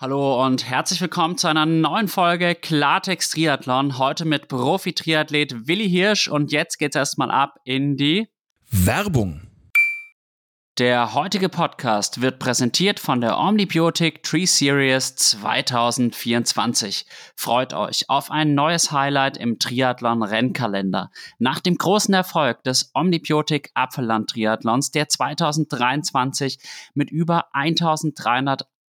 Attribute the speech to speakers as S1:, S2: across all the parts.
S1: Hallo und herzlich willkommen zu einer neuen Folge Klartext Triathlon. Heute mit Profi-Triathlet Willi Hirsch und jetzt geht's erstmal ab in die
S2: Werbung.
S1: Der heutige Podcast wird präsentiert von der Omnibiotic Tree Series 2024. Freut euch auf ein neues Highlight im Triathlon Rennkalender. Nach dem großen Erfolg des Omnibiotic Apfelland Triathlons, der 2023 mit über 1300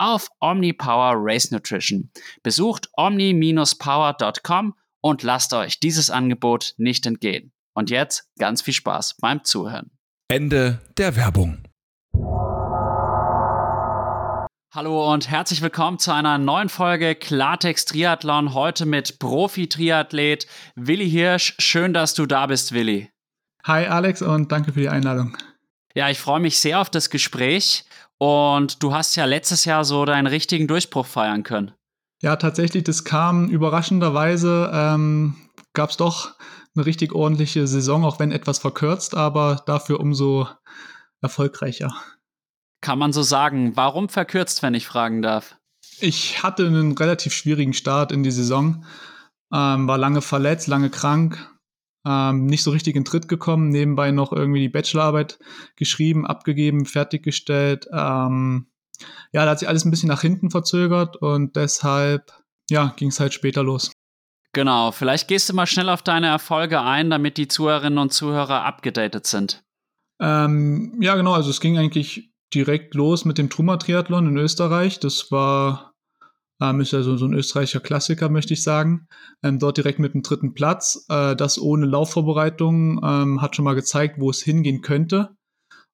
S1: auf OmniPower Race Nutrition. Besucht omni-power.com und lasst euch dieses Angebot nicht entgehen. Und jetzt ganz viel Spaß beim Zuhören.
S2: Ende der Werbung.
S1: Hallo und herzlich willkommen zu einer neuen Folge Klartext Triathlon. Heute mit Profi-Triathlet Willi Hirsch. Schön, dass du da bist, Willi.
S3: Hi Alex und danke für die Einladung.
S1: Ja, ich freue mich sehr auf das Gespräch und du hast ja letztes Jahr so deinen richtigen Durchbruch feiern können.
S3: Ja, tatsächlich, das kam überraschenderweise, ähm, gab es doch eine richtig ordentliche Saison, auch wenn etwas verkürzt, aber dafür umso erfolgreicher.
S1: Kann man so sagen. Warum verkürzt, wenn ich fragen darf?
S3: Ich hatte einen relativ schwierigen Start in die Saison, ähm, war lange verletzt, lange krank, ähm, nicht so richtig in Tritt gekommen, nebenbei noch irgendwie die Bachelorarbeit geschrieben, abgegeben, fertiggestellt. Ähm, ja, da hat sich alles ein bisschen nach hinten verzögert und deshalb, ja, ging es halt später los.
S1: Genau, vielleicht gehst du mal schnell auf deine Erfolge ein, damit die Zuhörerinnen und Zuhörer abgedatet sind.
S3: Ähm, ja, genau, also es ging eigentlich direkt los mit dem Truma-Triathlon in Österreich. Das war ähm, ist ja so, so ein österreichischer Klassiker, möchte ich sagen. Ähm, dort direkt mit dem dritten Platz. Äh, das ohne Laufvorbereitung ähm, hat schon mal gezeigt, wo es hingehen könnte.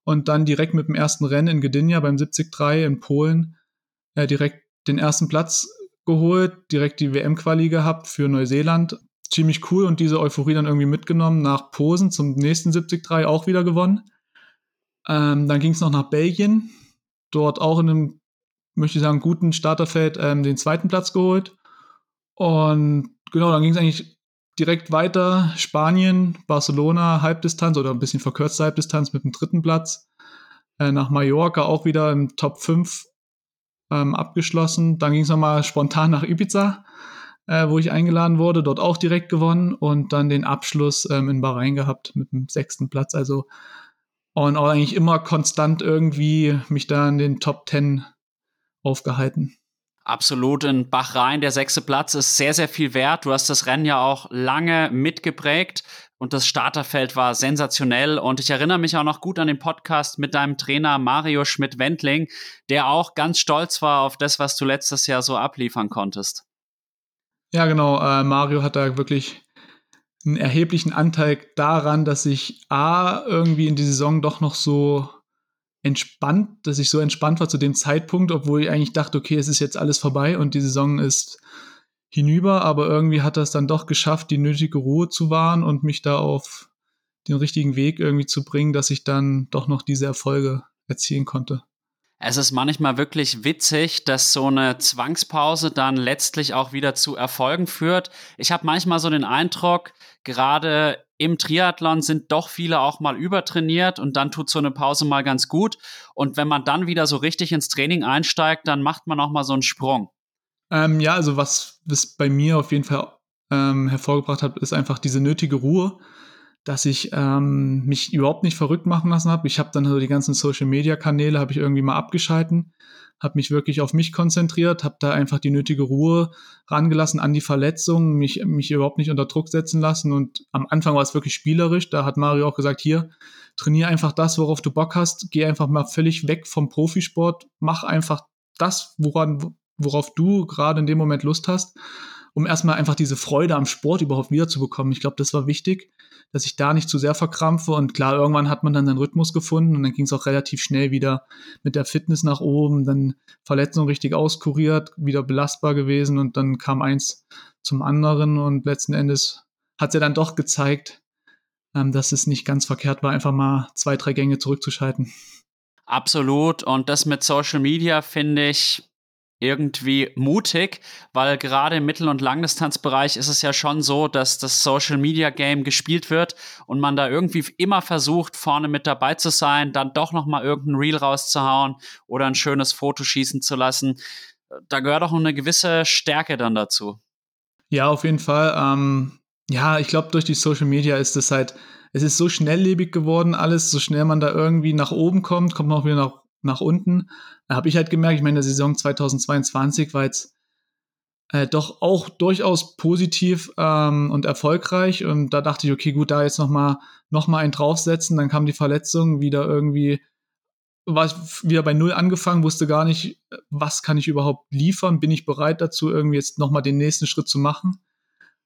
S3: Und dann direkt mit dem ersten Rennen in Gdynia beim 73 in Polen äh, direkt den ersten Platz geholt, direkt die WM-Quali gehabt für Neuseeland. Ziemlich cool und diese Euphorie dann irgendwie mitgenommen nach Posen zum nächsten 73 auch wieder gewonnen. Ähm, dann ging es noch nach Belgien, dort auch in einem möchte ich sagen, guten Starterfeld ähm, den zweiten Platz geholt. Und genau, dann ging es eigentlich direkt weiter. Spanien, Barcelona, Halbdistanz oder ein bisschen verkürzte Halbdistanz mit dem dritten Platz. Äh, nach Mallorca auch wieder im Top 5 ähm, abgeschlossen. Dann ging es nochmal spontan nach Ibiza, äh, wo ich eingeladen wurde, dort auch direkt gewonnen und dann den Abschluss ähm, in Bahrain gehabt mit dem sechsten Platz. Also und auch eigentlich immer konstant irgendwie mich da in den Top 10 aufgehalten.
S1: Absolut in Bahrain. Der sechste Platz ist sehr, sehr viel wert. Du hast das Rennen ja auch lange mitgeprägt und das Starterfeld war sensationell. Und ich erinnere mich auch noch gut an den Podcast mit deinem Trainer Mario Schmidt-Wendling, der auch ganz stolz war auf das, was du letztes Jahr so abliefern konntest.
S3: Ja, genau. Äh, Mario hat da wirklich einen erheblichen Anteil daran, dass ich A, irgendwie in die Saison doch noch so entspannt, dass ich so entspannt war zu dem Zeitpunkt, obwohl ich eigentlich dachte, okay, es ist jetzt alles vorbei und die Saison ist hinüber, aber irgendwie hat es dann doch geschafft, die nötige Ruhe zu wahren und mich da auf den richtigen Weg irgendwie zu bringen, dass ich dann doch noch diese Erfolge erzielen konnte.
S1: Es ist manchmal wirklich witzig, dass so eine Zwangspause dann letztlich auch wieder zu Erfolgen führt. Ich habe manchmal so den Eindruck, gerade im Triathlon sind doch viele auch mal übertrainiert und dann tut so eine Pause mal ganz gut. Und wenn man dann wieder so richtig ins Training einsteigt, dann macht man auch mal so einen Sprung.
S3: Ähm, ja, also was es bei mir auf jeden Fall ähm, hervorgebracht hat, ist einfach diese nötige Ruhe dass ich ähm, mich überhaupt nicht verrückt machen lassen habe. Ich habe dann so die ganzen Social-Media-Kanäle habe ich irgendwie mal abgeschalten, habe mich wirklich auf mich konzentriert, habe da einfach die nötige Ruhe rangelassen an die Verletzung, mich, mich überhaupt nicht unter Druck setzen lassen. Und am Anfang war es wirklich spielerisch. Da hat Mario auch gesagt, hier, trainier einfach das, worauf du Bock hast, geh einfach mal völlig weg vom Profisport, mach einfach das, woran, worauf du gerade in dem Moment Lust hast, um erstmal einfach diese Freude am Sport überhaupt wiederzubekommen. Ich glaube, das war wichtig dass ich da nicht zu sehr verkrampfe. Und klar, irgendwann hat man dann seinen Rhythmus gefunden und dann ging es auch relativ schnell wieder mit der Fitness nach oben, dann Verletzung richtig auskuriert, wieder belastbar gewesen und dann kam eins zum anderen und letzten Endes hat es ja dann doch gezeigt, ähm, dass es nicht ganz verkehrt war, einfach mal zwei, drei Gänge zurückzuschalten.
S1: Absolut. Und das mit Social Media finde ich irgendwie mutig, weil gerade im Mittel- und Langdistanzbereich ist es ja schon so, dass das Social Media Game gespielt wird und man da irgendwie immer versucht, vorne mit dabei zu sein, dann doch noch mal irgendein Reel rauszuhauen oder ein schönes Foto schießen zu lassen. Da gehört auch eine gewisse Stärke dann dazu.
S3: Ja, auf jeden Fall. Ähm, ja, ich glaube, durch die Social Media ist es halt, es ist so schnelllebig geworden, alles, so schnell man da irgendwie nach oben kommt, kommt man auch wieder nach nach unten. Da habe ich halt gemerkt, ich meine, der Saison 2022 war jetzt äh, doch auch durchaus positiv ähm, und erfolgreich. Und da dachte ich, okay, gut, da jetzt nochmal noch mal einen draufsetzen. Dann kam die Verletzung wieder irgendwie, war wieder bei Null angefangen, wusste gar nicht, was kann ich überhaupt liefern? Bin ich bereit dazu, irgendwie jetzt nochmal den nächsten Schritt zu machen?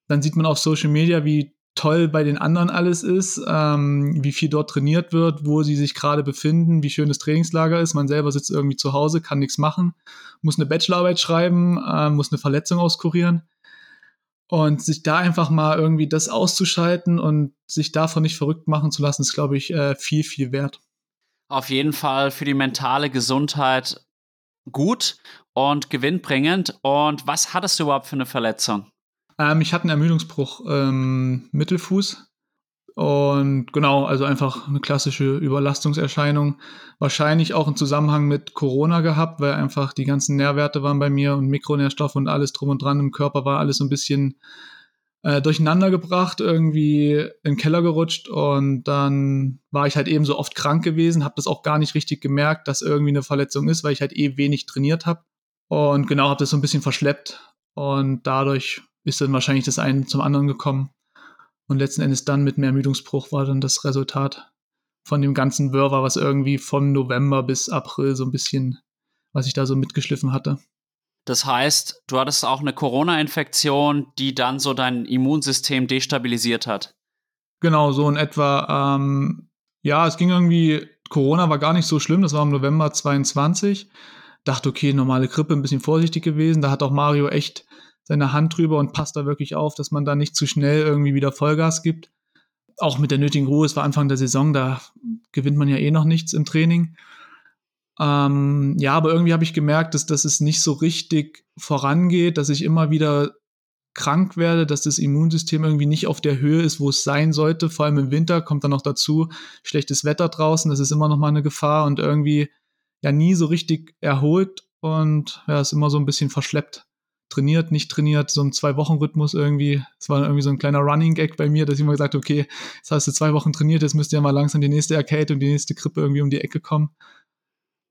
S3: Dann sieht man auf Social Media, wie toll bei den anderen alles ist, ähm, wie viel dort trainiert wird, wo sie sich gerade befinden, wie schön das Trainingslager ist. Man selber sitzt irgendwie zu Hause, kann nichts machen, muss eine Bachelorarbeit schreiben, äh, muss eine Verletzung auskurieren. Und sich da einfach mal irgendwie das auszuschalten und sich davon nicht verrückt machen zu lassen, ist, glaube ich, äh, viel, viel wert.
S1: Auf jeden Fall für die mentale Gesundheit gut und gewinnbringend. Und was hattest du überhaupt für eine Verletzung?
S3: Ähm, ich hatte einen Ermüdungsbruch ähm, Mittelfuß. Und genau, also einfach eine klassische Überlastungserscheinung. Wahrscheinlich auch einen Zusammenhang mit Corona gehabt, weil einfach die ganzen Nährwerte waren bei mir und Mikronährstoffe und alles drum und dran im Körper war alles so ein bisschen äh, durcheinander gebracht, irgendwie in den Keller gerutscht und dann war ich halt eben so oft krank gewesen, habe das auch gar nicht richtig gemerkt, dass irgendwie eine Verletzung ist, weil ich halt eh wenig trainiert habe und genau habe das so ein bisschen verschleppt und dadurch ist dann wahrscheinlich das eine zum anderen gekommen. Und letzten Endes dann mit mehr Ermüdungsbruch war dann das Resultat von dem ganzen Wirrwarr, was irgendwie von November bis April so ein bisschen, was ich da so mitgeschliffen hatte.
S1: Das heißt, du hattest auch eine Corona-Infektion, die dann so dein Immunsystem destabilisiert hat.
S3: Genau, so in etwa. Ähm, ja, es ging irgendwie, Corona war gar nicht so schlimm, das war im November 22. Dachte, okay, normale Grippe, ein bisschen vorsichtig gewesen. Da hat auch Mario echt seine Hand drüber und passt da wirklich auf, dass man da nicht zu schnell irgendwie wieder Vollgas gibt. Auch mit der nötigen Ruhe, es war Anfang der Saison, da gewinnt man ja eh noch nichts im Training. Ähm, ja, aber irgendwie habe ich gemerkt, dass, dass es nicht so richtig vorangeht, dass ich immer wieder krank werde, dass das Immunsystem irgendwie nicht auf der Höhe ist, wo es sein sollte. Vor allem im Winter kommt dann noch dazu schlechtes Wetter draußen, das ist immer noch mal eine Gefahr und irgendwie ja nie so richtig erholt und ja, ist immer so ein bisschen verschleppt trainiert, nicht trainiert, so ein Zwei-Wochen-Rhythmus irgendwie. Es war irgendwie so ein kleiner Running-Gag bei mir, dass ich immer gesagt okay, jetzt hast du zwei Wochen trainiert, jetzt müsste ja mal langsam die nächste Arcade und die nächste Krippe irgendwie um die Ecke kommen.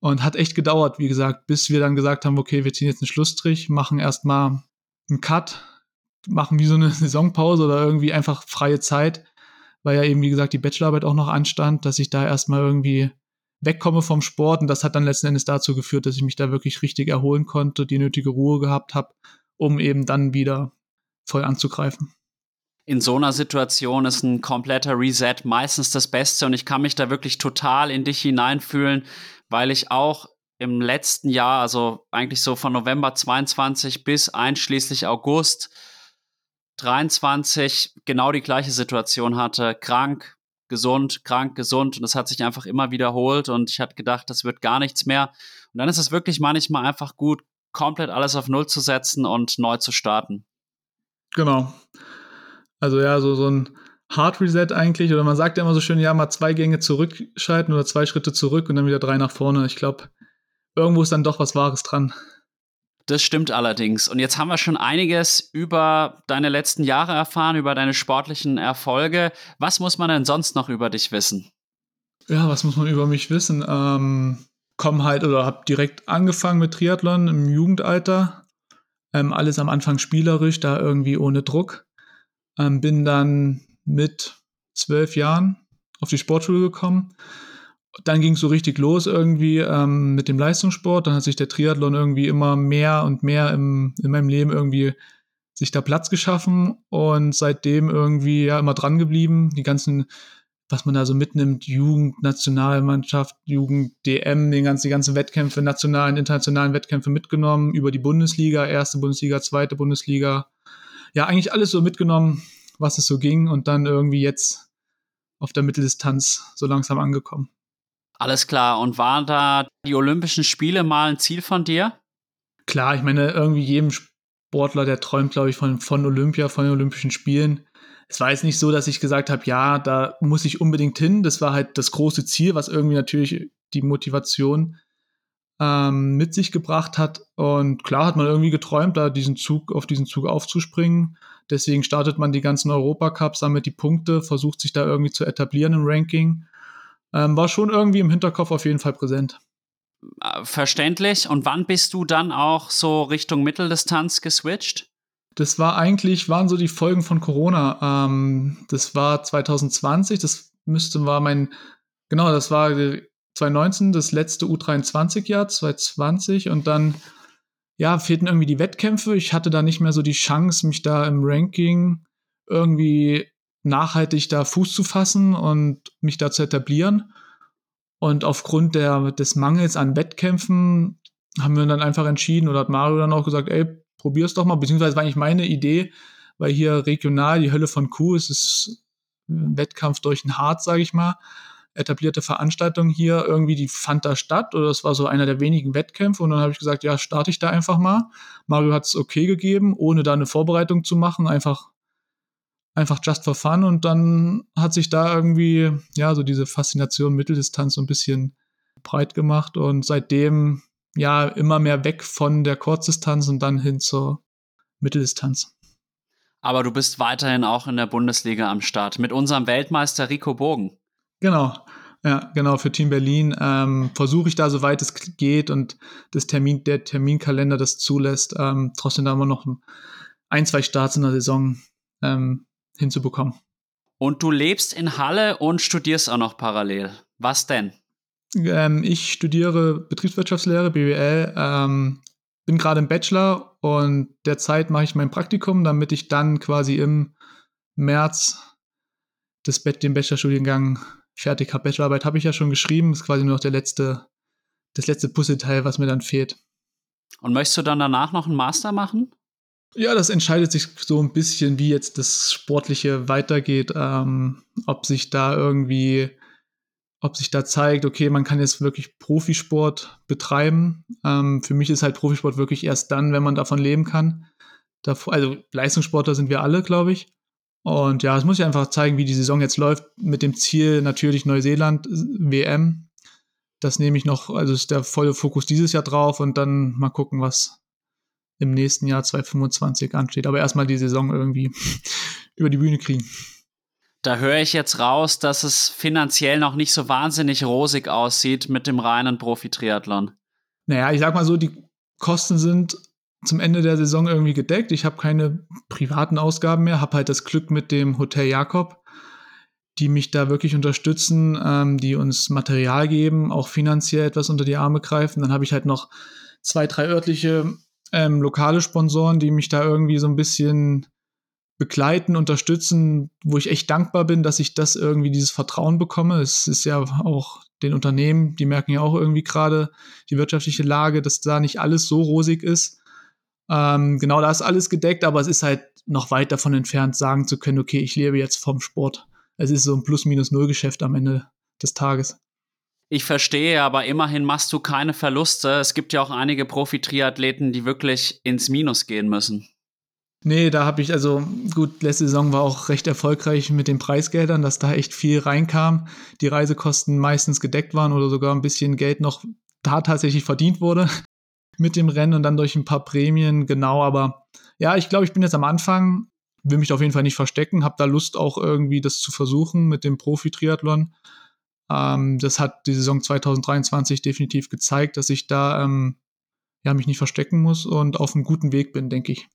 S3: Und hat echt gedauert, wie gesagt, bis wir dann gesagt haben, okay, wir ziehen jetzt einen Schlussstrich, machen erstmal einen Cut, machen wie so eine Saisonpause oder irgendwie einfach freie Zeit, weil ja eben, wie gesagt, die Bachelorarbeit auch noch anstand, dass ich da erstmal irgendwie wegkomme vom Sport. Und das hat dann letzten Endes dazu geführt, dass ich mich da wirklich richtig erholen konnte, die nötige Ruhe gehabt habe, um eben dann wieder voll anzugreifen.
S1: In so einer Situation ist ein kompletter Reset meistens das Beste und ich kann mich da wirklich total in dich hineinfühlen, weil ich auch im letzten Jahr, also eigentlich so von November 22 bis einschließlich August 23 genau die gleiche Situation hatte. Krank, gesund, krank, gesund und das hat sich einfach immer wiederholt und ich hatte gedacht, das wird gar nichts mehr. Und dann ist es wirklich manchmal einfach gut, komplett alles auf Null zu setzen und neu zu starten.
S3: Genau. Also ja, so, so ein Hard Reset eigentlich, oder man sagt ja immer so schön, ja, mal zwei Gänge zurückschalten oder zwei Schritte zurück und dann wieder drei nach vorne. Ich glaube, irgendwo ist dann doch was Wahres dran.
S1: Das stimmt allerdings. Und jetzt haben wir schon einiges über deine letzten Jahre erfahren, über deine sportlichen Erfolge. Was muss man denn sonst noch über dich wissen?
S3: Ja, was muss man über mich wissen? Ähm, komm halt oder hab direkt angefangen mit Triathlon im Jugendalter. Ähm, alles am Anfang spielerisch, da irgendwie ohne Druck. Ähm, bin dann mit zwölf Jahren auf die Sportschule gekommen dann ging es so richtig los irgendwie ähm, mit dem Leistungssport. Dann hat sich der Triathlon irgendwie immer mehr und mehr im, in meinem Leben irgendwie sich da Platz geschaffen und seitdem irgendwie ja immer dran geblieben. Die ganzen, was man da so mitnimmt, Jugend, Nationalmannschaft, Jugend, DM, den ganzen, die ganzen Wettkämpfe, nationalen, internationalen Wettkämpfe mitgenommen, über die Bundesliga, erste Bundesliga, zweite Bundesliga. Ja, eigentlich alles so mitgenommen, was es so ging und dann irgendwie jetzt auf der Mitteldistanz so langsam angekommen.
S1: Alles klar. Und waren da die Olympischen Spiele mal ein Ziel von dir?
S3: Klar, ich meine, irgendwie jedem Sportler, der träumt, glaube ich, von, von Olympia, von den Olympischen Spielen. Es war jetzt nicht so, dass ich gesagt habe, ja, da muss ich unbedingt hin. Das war halt das große Ziel, was irgendwie natürlich die Motivation ähm, mit sich gebracht hat. Und klar hat man irgendwie geträumt, da diesen Zug, auf diesen Zug aufzuspringen. Deswegen startet man die ganzen Europacups, sammelt die Punkte, versucht sich da irgendwie zu etablieren im Ranking ähm, war schon irgendwie im Hinterkopf auf jeden Fall präsent.
S1: Äh, verständlich. Und wann bist du dann auch so Richtung Mitteldistanz geswitcht?
S3: Das war eigentlich, waren so die Folgen von Corona. Ähm, das war 2020, das müsste, war mein, genau, das war 2019, das letzte U23-Jahr, 2020 und dann, ja, fehlten irgendwie die Wettkämpfe. Ich hatte da nicht mehr so die Chance, mich da im Ranking irgendwie nachhaltig da Fuß zu fassen und mich da zu etablieren. Und aufgrund der, des Mangels an Wettkämpfen haben wir dann einfach entschieden oder hat Mario dann auch gesagt, ey, probier's doch mal, beziehungsweise war eigentlich meine Idee, weil hier regional die Hölle von Kuh ist, ist ein Wettkampf durch ein Hart, sage ich mal, etablierte Veranstaltung hier, irgendwie die fand da statt oder das war so einer der wenigen Wettkämpfe und dann habe ich gesagt, ja, starte ich da einfach mal. Mario hat es okay gegeben, ohne da eine Vorbereitung zu machen, einfach einfach just for fun und dann hat sich da irgendwie, ja, so diese Faszination Mitteldistanz so ein bisschen breit gemacht und seitdem ja immer mehr weg von der Kurzdistanz und dann hin zur Mitteldistanz.
S1: Aber du bist weiterhin auch in der Bundesliga am Start mit unserem Weltmeister Rico Bogen.
S3: Genau, ja, genau, für Team Berlin ähm, versuche ich da, soweit es geht und das Termin, der Terminkalender das zulässt, ähm, trotzdem da immer noch ein, zwei Starts in der Saison ähm, hinzubekommen.
S1: Und du lebst in Halle und studierst auch noch parallel. Was denn?
S3: Ähm, ich studiere Betriebswirtschaftslehre, BWL, ähm, bin gerade im Bachelor und derzeit mache ich mein Praktikum, damit ich dann quasi im März das, den Bachelorstudiengang fertig habe. Bachelorarbeit habe ich ja schon geschrieben, ist quasi nur noch der letzte, das letzte Puzzleteil, was mir dann fehlt.
S1: Und möchtest du dann danach noch einen Master machen?
S3: Ja, das entscheidet sich so ein bisschen, wie jetzt das Sportliche weitergeht, ähm, ob sich da irgendwie, ob sich da zeigt, okay, man kann jetzt wirklich Profisport betreiben. Ähm, für mich ist halt Profisport wirklich erst dann, wenn man davon leben kann. Davor, also Leistungssportler sind wir alle, glaube ich. Und ja, es muss ich einfach zeigen, wie die Saison jetzt läuft, mit dem Ziel natürlich Neuseeland WM. Das nehme ich noch, also ist der volle Fokus dieses Jahr drauf und dann mal gucken, was, im nächsten Jahr 2025 ansteht. Aber erstmal die Saison irgendwie über die Bühne kriegen.
S1: Da höre ich jetzt raus, dass es finanziell noch nicht so wahnsinnig rosig aussieht mit dem reinen Profi-Triathlon.
S3: Naja, ich sag mal so, die Kosten sind zum Ende der Saison irgendwie gedeckt. Ich habe keine privaten Ausgaben mehr, habe halt das Glück mit dem Hotel Jakob, die mich da wirklich unterstützen, ähm, die uns Material geben, auch finanziell etwas unter die Arme greifen. Dann habe ich halt noch zwei, drei örtliche ähm, lokale Sponsoren, die mich da irgendwie so ein bisschen begleiten, unterstützen, wo ich echt dankbar bin, dass ich das irgendwie dieses Vertrauen bekomme. Es ist ja auch den Unternehmen, die merken ja auch irgendwie gerade die wirtschaftliche Lage, dass da nicht alles so rosig ist. Ähm, genau, da ist alles gedeckt, aber es ist halt noch weit davon entfernt, sagen zu können, okay, ich lebe jetzt vom Sport. es ist so ein Plus-Minus-Null-Geschäft am Ende des Tages.
S1: Ich verstehe, aber immerhin machst du keine Verluste. Es gibt ja auch einige Profi-Triathleten, die wirklich ins Minus gehen müssen.
S3: Nee, da habe ich, also gut, letzte Saison war auch recht erfolgreich mit den Preisgeldern, dass da echt viel reinkam. Die Reisekosten meistens gedeckt waren oder sogar ein bisschen Geld noch da tatsächlich verdient wurde mit dem Rennen und dann durch ein paar Prämien, genau. Aber ja, ich glaube, ich bin jetzt am Anfang, will mich auf jeden Fall nicht verstecken, habe da Lust auch irgendwie das zu versuchen mit dem Profi-Triathlon. Ähm, das hat die Saison 2023 definitiv gezeigt, dass ich da ähm, ja, mich nicht verstecken muss und auf einem guten Weg bin, denke ich.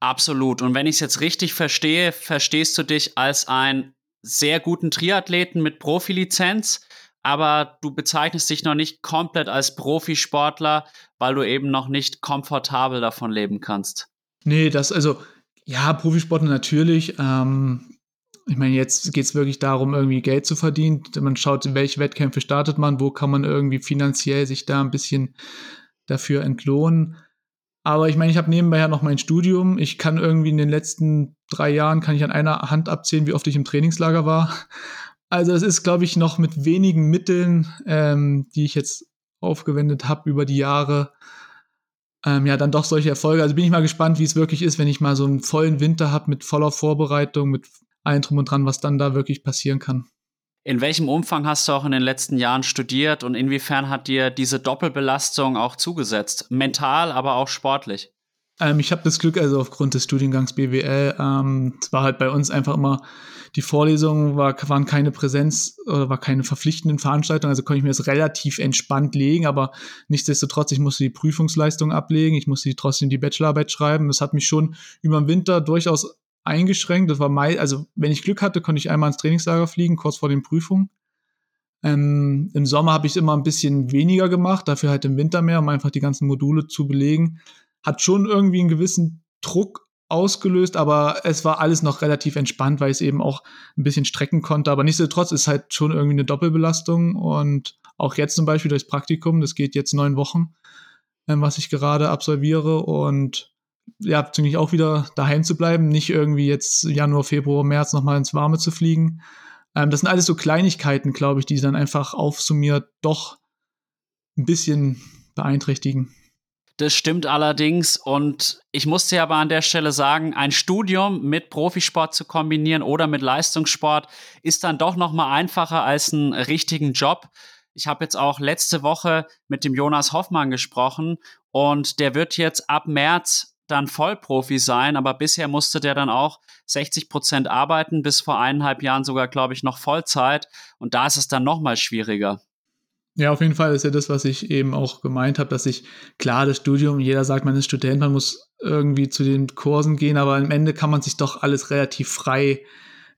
S1: Absolut. Und wenn ich es jetzt richtig verstehe, verstehst du dich als einen sehr guten Triathleten mit Profilizenz, aber du bezeichnest dich noch nicht komplett als Profisportler, weil du eben noch nicht komfortabel davon leben kannst.
S3: Nee, das, also, ja, Profisportler natürlich. Ähm, ich meine, jetzt geht es wirklich darum, irgendwie Geld zu verdienen. Man schaut, welche Wettkämpfe startet man, wo kann man irgendwie finanziell sich da ein bisschen dafür entlohnen. Aber ich meine, ich habe nebenbei ja noch mein Studium. Ich kann irgendwie in den letzten drei Jahren, kann ich an einer Hand abzählen, wie oft ich im Trainingslager war. Also es ist, glaube ich, noch mit wenigen Mitteln, ähm, die ich jetzt aufgewendet habe über die Jahre, ähm, ja, dann doch solche Erfolge. Also bin ich mal gespannt, wie es wirklich ist, wenn ich mal so einen vollen Winter habe mit voller Vorbereitung, mit allem drum und dran, was dann da wirklich passieren kann.
S1: In welchem Umfang hast du auch in den letzten Jahren studiert und inwiefern hat dir diese Doppelbelastung auch zugesetzt? Mental, aber auch sportlich?
S3: Ähm, ich habe das Glück, also aufgrund des Studiengangs BWL, ähm, es war halt bei uns einfach immer, die Vorlesungen war, waren keine Präsenz oder war keine verpflichtenden Veranstaltungen, also konnte ich mir das relativ entspannt legen, aber nichtsdestotrotz, ich musste die Prüfungsleistung ablegen, ich musste trotzdem die Bachelorarbeit schreiben. Das hat mich schon über den Winter durchaus eingeschränkt. Das war mai, also wenn ich Glück hatte, konnte ich einmal ins Trainingslager fliegen, kurz vor den Prüfungen. Ähm, Im Sommer habe ich es immer ein bisschen weniger gemacht, dafür halt im Winter mehr, um einfach die ganzen Module zu belegen. Hat schon irgendwie einen gewissen Druck ausgelöst, aber es war alles noch relativ entspannt, weil ich es eben auch ein bisschen strecken konnte. Aber nichtsdestotrotz ist halt schon irgendwie eine Doppelbelastung und auch jetzt zum Beispiel durchs Praktikum, das geht jetzt neun Wochen, ähm, was ich gerade absolviere und ja, ziemlich auch wieder daheim zu bleiben, nicht irgendwie jetzt Januar, Februar, März nochmal ins Warme zu fliegen. Ähm, das sind alles so Kleinigkeiten, glaube ich, die dann einfach aufsummiert doch ein bisschen beeinträchtigen.
S1: Das stimmt allerdings und ich muss dir aber an der Stelle sagen, ein Studium mit Profisport zu kombinieren oder mit Leistungssport ist dann doch noch mal einfacher als einen richtigen Job. Ich habe jetzt auch letzte Woche mit dem Jonas Hoffmann gesprochen und der wird jetzt ab März dann Vollprofi sein, aber bisher musste der dann auch 60 Prozent arbeiten, bis vor eineinhalb Jahren sogar, glaube ich, noch Vollzeit. Und da ist es dann noch mal schwieriger.
S3: Ja, auf jeden Fall ist ja das, was ich eben auch gemeint habe, dass ich, klar, das Studium, jeder sagt, man ist Student, man muss irgendwie zu den Kursen gehen, aber am Ende kann man sich doch alles relativ frei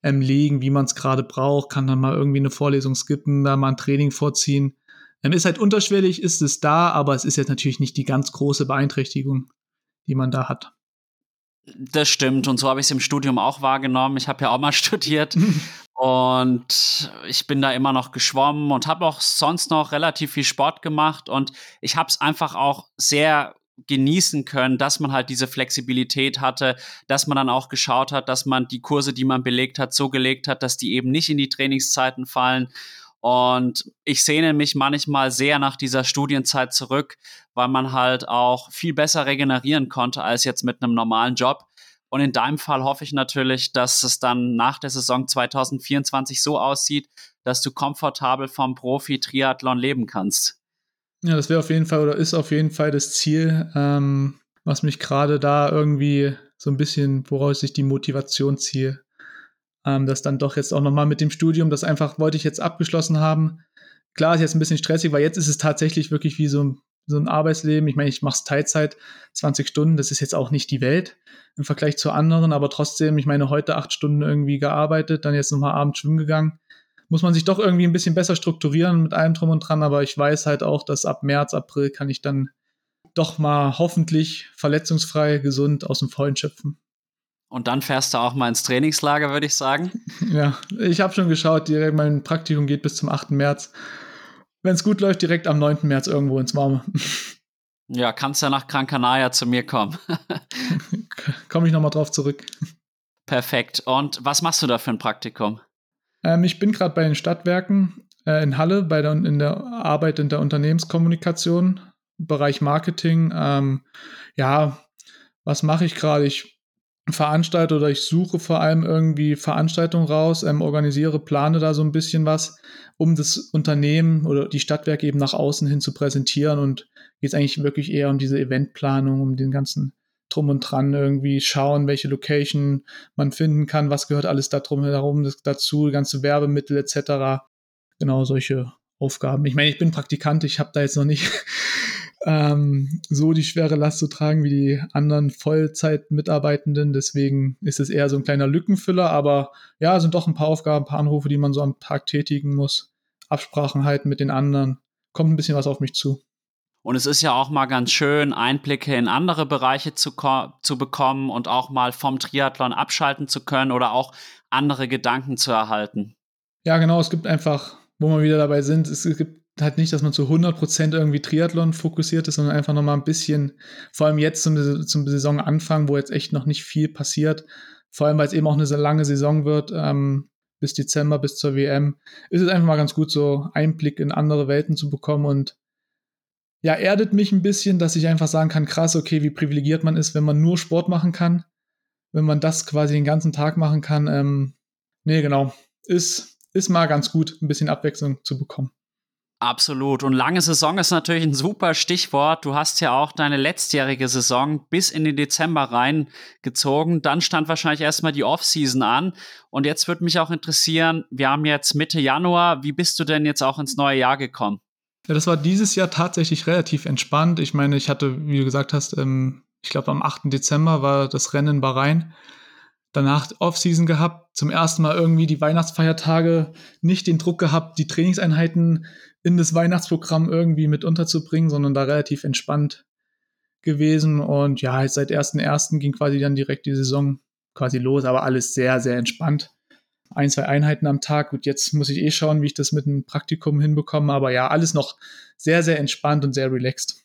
S3: ähm, legen, wie man es gerade braucht, kann dann mal irgendwie eine Vorlesung skippen, da mal ein Training vorziehen. Ähm, ist halt unterschwellig, ist es da, aber es ist jetzt natürlich nicht die ganz große Beeinträchtigung die man da hat.
S1: Das stimmt und so habe ich es im Studium auch wahrgenommen. Ich habe ja auch mal studiert und ich bin da immer noch geschwommen und habe auch sonst noch relativ viel Sport gemacht und ich habe es einfach auch sehr genießen können, dass man halt diese Flexibilität hatte, dass man dann auch geschaut hat, dass man die Kurse, die man belegt hat, so gelegt hat, dass die eben nicht in die Trainingszeiten fallen und ich sehne mich manchmal sehr nach dieser Studienzeit zurück, weil man halt auch viel besser regenerieren konnte als jetzt mit einem normalen Job. Und in deinem Fall hoffe ich natürlich, dass es dann nach der Saison 2024 so aussieht, dass du komfortabel vom Profi-Triathlon leben kannst.
S3: Ja, das wäre auf jeden Fall oder ist auf jeden Fall das Ziel, ähm, was mich gerade da irgendwie so ein bisschen, woraus ich die Motivation ziehe ähm, das dann doch jetzt auch nochmal mit dem Studium, das einfach wollte ich jetzt abgeschlossen haben. Klar ist jetzt ein bisschen stressig, weil jetzt ist es tatsächlich wirklich wie so ein, so ein Arbeitsleben. Ich meine, ich mache es Teilzeit, 20 Stunden, das ist jetzt auch nicht die Welt im Vergleich zu anderen, aber trotzdem, ich meine, heute acht Stunden irgendwie gearbeitet, dann jetzt nochmal abends schwimmen gegangen. Muss man sich doch irgendwie ein bisschen besser strukturieren mit allem drum und dran, aber ich weiß halt auch, dass ab März, April kann ich dann doch mal hoffentlich verletzungsfrei, gesund aus dem Vollen schöpfen.
S1: Und dann fährst du auch mal ins Trainingslager, würde ich sagen.
S3: Ja, ich habe schon geschaut, direkt mein Praktikum geht bis zum 8. März. Wenn es gut läuft, direkt am 9. März irgendwo ins Warme.
S1: Ja, kannst ja nach Gran Canaria zu mir kommen.
S3: Komme ich nochmal drauf zurück.
S1: Perfekt. Und was machst du da für ein Praktikum?
S3: Ähm, ich bin gerade bei den Stadtwerken äh, in Halle, bei der, in der Arbeit in der Unternehmenskommunikation, Bereich Marketing. Ähm, ja, was mache ich gerade? Ich veranstalte oder ich suche vor allem irgendwie Veranstaltungen raus, ähm, organisiere, plane da so ein bisschen was, um das Unternehmen oder die Stadtwerke eben nach außen hin zu präsentieren und geht es eigentlich wirklich eher um diese Eventplanung, um den ganzen drum und dran irgendwie schauen, welche Location man finden kann, was gehört alles da drum herum dazu, ganze Werbemittel etc. Genau solche Aufgaben. Ich meine, ich bin Praktikant, ich habe da jetzt noch nicht ähm, so die schwere Last zu tragen wie die anderen Vollzeit-Mitarbeitenden. Deswegen ist es eher so ein kleiner Lückenfüller, aber ja, sind doch ein paar Aufgaben, ein paar Anrufe, die man so am Tag tätigen muss. Absprachen halten mit den anderen. Kommt ein bisschen was auf mich zu.
S1: Und es ist ja auch mal ganz schön, Einblicke in andere Bereiche zu, zu bekommen und auch mal vom Triathlon abschalten zu können oder auch andere Gedanken zu erhalten.
S3: Ja, genau. Es gibt einfach, wo wir wieder dabei sind, es gibt halt nicht, dass man zu 100% irgendwie Triathlon fokussiert ist, sondern einfach nochmal ein bisschen, vor allem jetzt zum, zum Saisonanfang, wo jetzt echt noch nicht viel passiert, vor allem weil es eben auch eine sehr lange Saison wird, ähm, bis Dezember, bis zur WM, ist es einfach mal ganz gut, so Einblick in andere Welten zu bekommen und ja, erdet mich ein bisschen, dass ich einfach sagen kann, krass, okay, wie privilegiert man ist, wenn man nur Sport machen kann, wenn man das quasi den ganzen Tag machen kann. Ähm, nee, genau, ist, ist mal ganz gut, ein bisschen Abwechslung zu bekommen.
S1: Absolut. Und lange Saison ist natürlich ein super Stichwort. Du hast ja auch deine letztjährige Saison bis in den Dezember reingezogen. Dann stand wahrscheinlich erstmal die Offseason an. Und jetzt würde mich auch interessieren, wir haben jetzt Mitte Januar. Wie bist du denn jetzt auch ins neue Jahr gekommen?
S3: Ja, das war dieses Jahr tatsächlich relativ entspannt. Ich meine, ich hatte, wie du gesagt hast, ähm, ich glaube am 8. Dezember war das Rennen in Bahrain danach Offseason gehabt, zum ersten Mal irgendwie die Weihnachtsfeiertage nicht den Druck gehabt, die Trainingseinheiten in das Weihnachtsprogramm irgendwie mit unterzubringen, sondern da relativ entspannt gewesen. Und ja, seit 1.1. ging quasi dann direkt die Saison quasi los, aber alles sehr, sehr entspannt. Ein, zwei Einheiten am Tag. Gut, jetzt muss ich eh schauen, wie ich das mit einem Praktikum hinbekomme. Aber ja, alles noch sehr, sehr entspannt und sehr relaxed.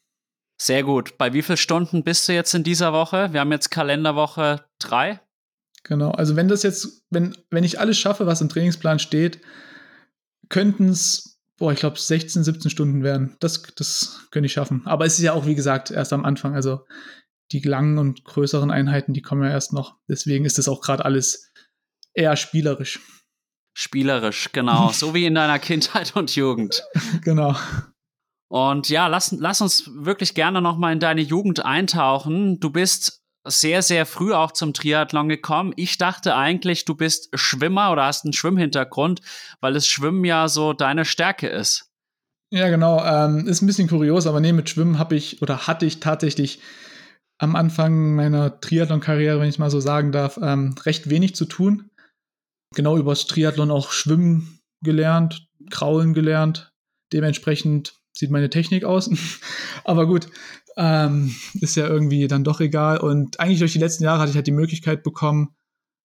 S1: Sehr gut. Bei wie vielen Stunden bist du jetzt in dieser Woche? Wir haben jetzt Kalenderwoche drei.
S3: Genau, also wenn das jetzt, wenn, wenn ich alles schaffe, was im Trainingsplan steht, könnten es, boah, ich glaube, 16, 17 Stunden werden. Das, das könnte ich schaffen. Aber es ist ja auch, wie gesagt, erst am Anfang. Also die langen und größeren Einheiten, die kommen ja erst noch. Deswegen ist das auch gerade alles eher spielerisch.
S1: Spielerisch, genau. so wie in deiner Kindheit und Jugend.
S3: genau.
S1: Und ja, lass, lass uns wirklich gerne noch mal in deine Jugend eintauchen. Du bist sehr, sehr früh auch zum Triathlon gekommen. Ich dachte eigentlich, du bist Schwimmer oder hast einen Schwimmhintergrund, weil das Schwimmen ja so deine Stärke ist.
S3: Ja, genau. Ähm, ist ein bisschen kurios, aber nee, mit Schwimmen habe ich oder hatte ich tatsächlich am Anfang meiner Triathlon-Karriere, wenn ich mal so sagen darf, ähm, recht wenig zu tun. Genau übers Triathlon auch Schwimmen gelernt, Kraulen gelernt. Dementsprechend sieht meine Technik aus. aber gut, ähm, ist ja irgendwie dann doch egal. Und eigentlich durch die letzten Jahre hatte ich halt die Möglichkeit bekommen,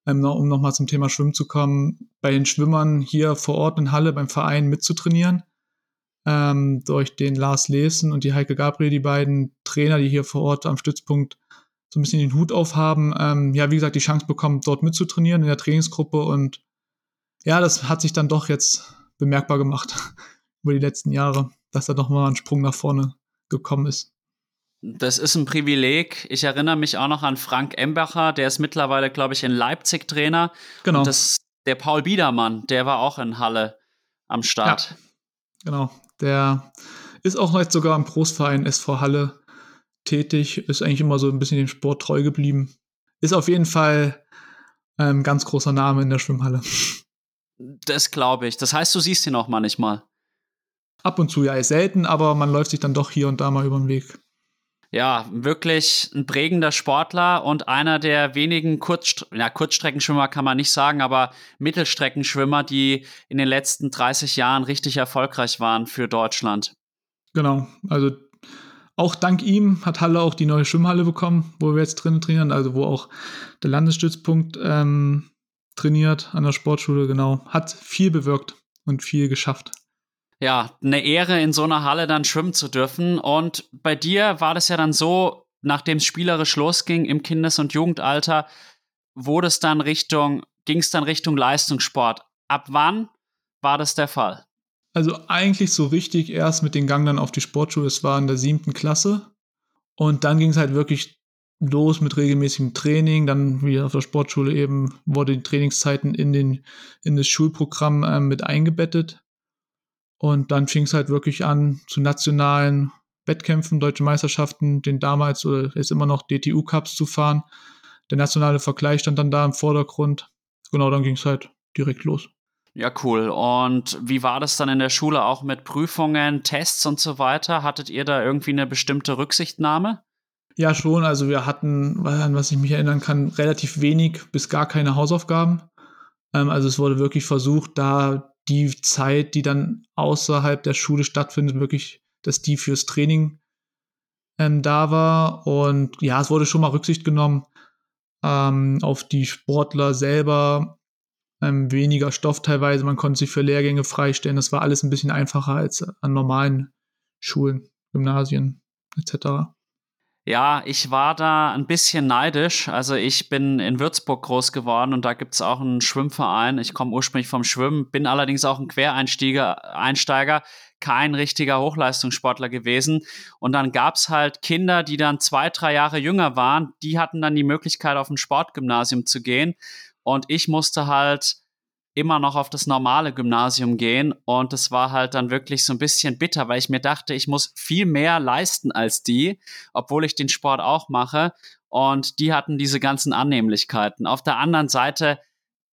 S3: ähm, um nochmal zum Thema Schwimmen zu kommen, bei den Schwimmern hier vor Ort in Halle beim Verein mitzutrainieren. Ähm, durch den Lars Lesen und die Heike Gabriel, die beiden Trainer, die hier vor Ort am Stützpunkt so ein bisschen den Hut aufhaben. Ähm, ja, wie gesagt, die Chance bekommen, dort mitzutrainieren in der Trainingsgruppe. Und ja, das hat sich dann doch jetzt bemerkbar gemacht über die letzten Jahre, dass da doch mal ein Sprung nach vorne gekommen ist.
S1: Das ist ein Privileg. Ich erinnere mich auch noch an Frank Embacher, der ist mittlerweile, glaube ich, in Leipzig Trainer. Genau. Und das, der Paul Biedermann, der war auch in Halle am Start.
S3: Ja, genau. Der ist auch jetzt sogar im Großverein SV Halle tätig, ist eigentlich immer so ein bisschen dem Sport treu geblieben. Ist auf jeden Fall ein ähm, ganz großer Name in der Schwimmhalle.
S1: Das glaube ich. Das heißt, du siehst ihn auch manchmal.
S3: Ab und zu, ja, ist selten, aber man läuft sich dann doch hier und da mal über den Weg
S1: ja, wirklich ein prägender Sportler und einer der wenigen Kurzst ja, Kurzstreckenschwimmer kann man nicht sagen, aber Mittelstreckenschwimmer, die in den letzten 30 Jahren richtig erfolgreich waren für Deutschland.
S3: Genau, also auch dank ihm hat Halle auch die neue Schwimmhalle bekommen, wo wir jetzt drin trainieren, also wo auch der Landesstützpunkt ähm, trainiert an der Sportschule, genau. Hat viel bewirkt und viel geschafft
S1: ja, eine Ehre, in so einer Halle dann schwimmen zu dürfen. Und bei dir war das ja dann so, nachdem es spielerisch losging im Kindes- und Jugendalter, wurde es dann Richtung, ging es dann Richtung Leistungssport. ab wann war das der Fall?
S3: Also eigentlich so richtig erst mit dem Gang dann auf die Sportschule. Es war in der siebten Klasse. Und dann ging es halt wirklich los mit regelmäßigem Training. Dann, wie auf der Sportschule eben, wurde die Trainingszeiten in, den, in das Schulprogramm äh, mit eingebettet. Und dann fing es halt wirklich an zu nationalen Wettkämpfen, deutsche Meisterschaften, den damals oder jetzt immer noch DTU-Cups zu fahren. Der nationale Vergleich stand dann da im Vordergrund. Genau, dann ging es halt direkt los.
S1: Ja, cool. Und wie war das dann in der Schule auch mit Prüfungen, Tests und so weiter? Hattet ihr da irgendwie eine bestimmte Rücksichtnahme?
S3: Ja, schon. Also wir hatten, an was ich mich erinnern kann, relativ wenig bis gar keine Hausaufgaben. Ähm, also es wurde wirklich versucht, da die Zeit, die dann außerhalb der Schule stattfindet, wirklich, dass die fürs Training ähm, da war. Und ja, es wurde schon mal Rücksicht genommen ähm, auf die Sportler selber. Ähm, weniger Stoff teilweise, man konnte sich für Lehrgänge freistellen. Das war alles ein bisschen einfacher als an normalen Schulen, Gymnasien etc.
S1: Ja, ich war da ein bisschen neidisch. Also ich bin in Würzburg groß geworden und da gibt's auch einen Schwimmverein. Ich komme ursprünglich vom Schwimmen, bin allerdings auch ein Quereinsteiger, Einsteiger, kein richtiger Hochleistungssportler gewesen. Und dann gab's halt Kinder, die dann zwei, drei Jahre jünger waren, die hatten dann die Möglichkeit, auf ein Sportgymnasium zu gehen. Und ich musste halt immer noch auf das normale Gymnasium gehen. Und das war halt dann wirklich so ein bisschen bitter, weil ich mir dachte, ich muss viel mehr leisten als die, obwohl ich den Sport auch mache. Und die hatten diese ganzen Annehmlichkeiten. Auf der anderen Seite,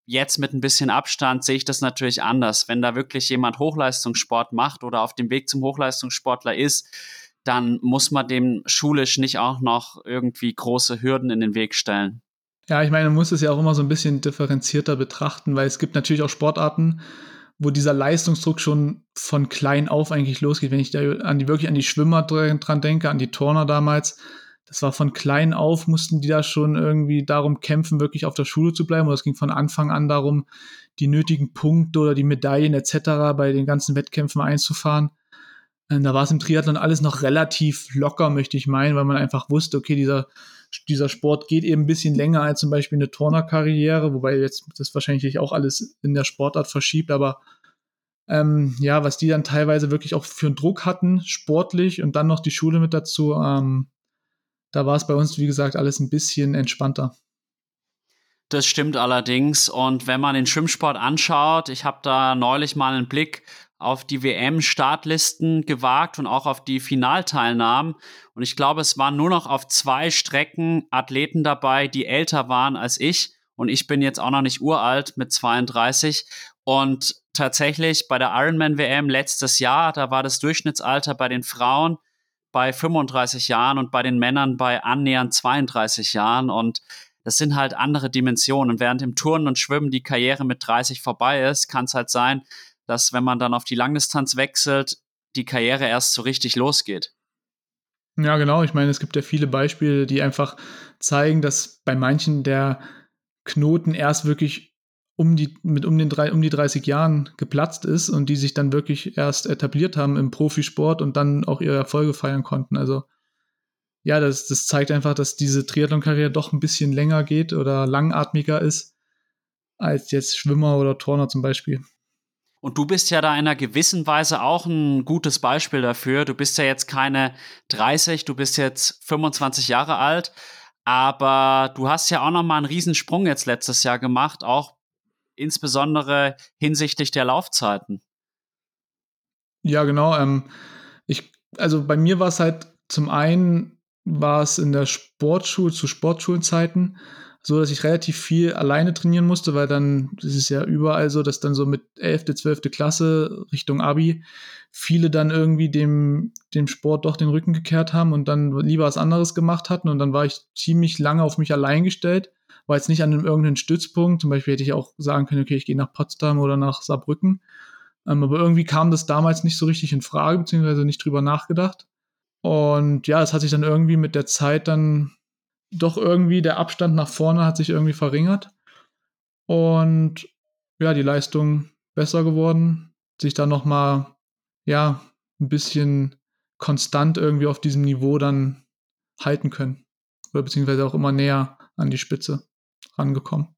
S1: jetzt mit ein bisschen Abstand, sehe ich das natürlich anders. Wenn da wirklich jemand Hochleistungssport macht oder auf dem Weg zum Hochleistungssportler ist, dann muss man dem schulisch nicht auch noch irgendwie große Hürden in den Weg stellen.
S3: Ja, ich meine, man muss es ja auch immer so ein bisschen differenzierter betrachten, weil es gibt natürlich auch Sportarten, wo dieser Leistungsdruck schon von klein auf eigentlich losgeht. Wenn ich da an die, wirklich an die Schwimmer dran denke, an die Turner damals, das war von klein auf, mussten die da schon irgendwie darum kämpfen, wirklich auf der Schule zu bleiben. Oder es ging von Anfang an darum, die nötigen Punkte oder die Medaillen etc. bei den ganzen Wettkämpfen einzufahren. Und da war es im Triathlon alles noch relativ locker, möchte ich meinen, weil man einfach wusste, okay, dieser dieser Sport geht eben ein bisschen länger als zum Beispiel eine Turnerkarriere, wobei jetzt das wahrscheinlich auch alles in der Sportart verschiebt, aber ähm, ja, was die dann teilweise wirklich auch für einen Druck hatten, sportlich und dann noch die Schule mit dazu, ähm, da war es bei uns, wie gesagt, alles ein bisschen entspannter.
S1: Das stimmt allerdings. Und wenn man den Schwimmsport anschaut, ich habe da neulich mal einen Blick auf die WM-Startlisten gewagt und auch auf die Finalteilnahmen. Und ich glaube, es waren nur noch auf zwei Strecken Athleten dabei, die älter waren als ich. Und ich bin jetzt auch noch nicht uralt mit 32. Und tatsächlich bei der Ironman WM letztes Jahr, da war das Durchschnittsalter bei den Frauen bei 35 Jahren und bei den Männern bei annähernd 32 Jahren. Und das sind halt andere Dimensionen. Während im Turnen und Schwimmen die Karriere mit 30 vorbei ist, kann es halt sein, dass wenn man dann auf die Langdistanz wechselt, die Karriere erst so richtig losgeht.
S3: Ja, genau. Ich meine, es gibt ja viele Beispiele, die einfach zeigen, dass bei manchen der Knoten erst wirklich um die, mit um, den drei, um die 30 Jahren geplatzt ist und die sich dann wirklich erst etabliert haben im Profisport und dann auch ihre Erfolge feiern konnten. Also ja, das, das zeigt einfach, dass diese Triathlon-Karriere doch ein bisschen länger geht oder langatmiger ist als jetzt Schwimmer oder Turner zum Beispiel.
S1: Und du bist ja da in einer gewissen Weise auch ein gutes Beispiel dafür. Du bist ja jetzt keine 30, du bist jetzt 25 Jahre alt, aber du hast ja auch noch mal einen Riesensprung jetzt letztes Jahr gemacht, auch insbesondere hinsichtlich der Laufzeiten.
S3: Ja, genau. Ähm, ich, also bei mir war es halt zum einen war es in der Sportschule zu Sportschulenzeiten so, dass ich relativ viel alleine trainieren musste, weil dann, das ist ja überall so, dass dann so mit 11., 12. Klasse Richtung Abi viele dann irgendwie dem, dem Sport doch den Rücken gekehrt haben und dann lieber was anderes gemacht hatten und dann war ich ziemlich lange auf mich allein gestellt, war jetzt nicht an einem irgendeinen Stützpunkt, zum Beispiel hätte ich auch sagen können, okay, ich gehe nach Potsdam oder nach Saarbrücken, ähm, aber irgendwie kam das damals nicht so richtig in Frage, beziehungsweise nicht drüber nachgedacht. Und ja, es hat sich dann irgendwie mit der Zeit dann doch irgendwie der Abstand nach vorne hat sich irgendwie verringert. Und ja, die Leistung besser geworden, sich dann nochmal, ja, ein bisschen konstant irgendwie auf diesem Niveau dann halten können. Oder beziehungsweise auch immer näher an die Spitze rangekommen.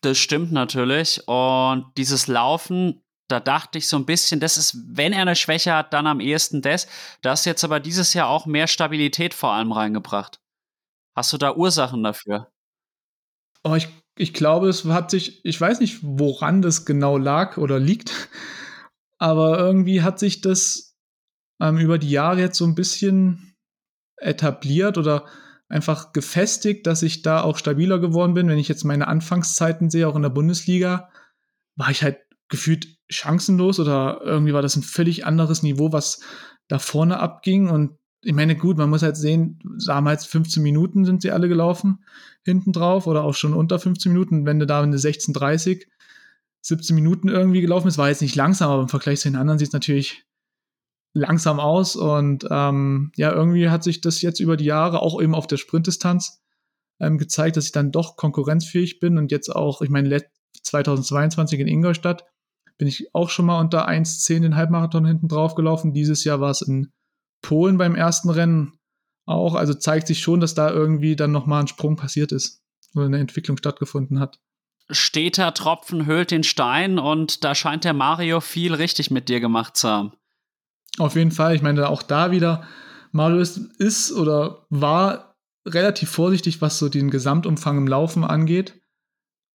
S1: Das stimmt natürlich. Und dieses Laufen, da dachte ich so ein bisschen, das ist, wenn er eine Schwäche hat, dann am ehesten das. Da ist jetzt aber dieses Jahr auch mehr Stabilität vor allem reingebracht. Hast du da Ursachen dafür?
S3: Oh, ich, ich glaube, es hat sich, ich weiß nicht, woran das genau lag oder liegt, aber irgendwie hat sich das ähm, über die Jahre jetzt so ein bisschen etabliert oder einfach gefestigt, dass ich da auch stabiler geworden bin. Wenn ich jetzt meine Anfangszeiten sehe, auch in der Bundesliga, war ich halt gefühlt chancenlos oder irgendwie war das ein völlig anderes Niveau, was da vorne abging. Und ich meine, gut, man muss halt sehen, damals 15 Minuten sind sie alle gelaufen hinten drauf oder auch schon unter 15 Minuten. Wenn du da eine 16:30, 17 Minuten irgendwie gelaufen ist, war jetzt nicht langsam, aber im Vergleich zu den anderen sieht es natürlich langsam aus. Und ähm, ja, irgendwie hat sich das jetzt über die Jahre auch eben auf der Sprintdistanz ähm, gezeigt, dass ich dann doch konkurrenzfähig bin und jetzt auch, ich meine, 2022 in Ingolstadt bin ich auch schon mal unter 1,10 den Halbmarathon hinten drauf gelaufen. Dieses Jahr war es in Polen beim ersten Rennen auch. Also zeigt sich schon, dass da irgendwie dann nochmal ein Sprung passiert ist oder eine Entwicklung stattgefunden hat.
S1: Steter Tropfen höhlt den Stein und da scheint der Mario viel richtig mit dir gemacht zu haben.
S3: Auf jeden Fall. Ich meine, auch da wieder, Mario ist, ist oder war relativ vorsichtig, was so den Gesamtumfang im Laufen angeht.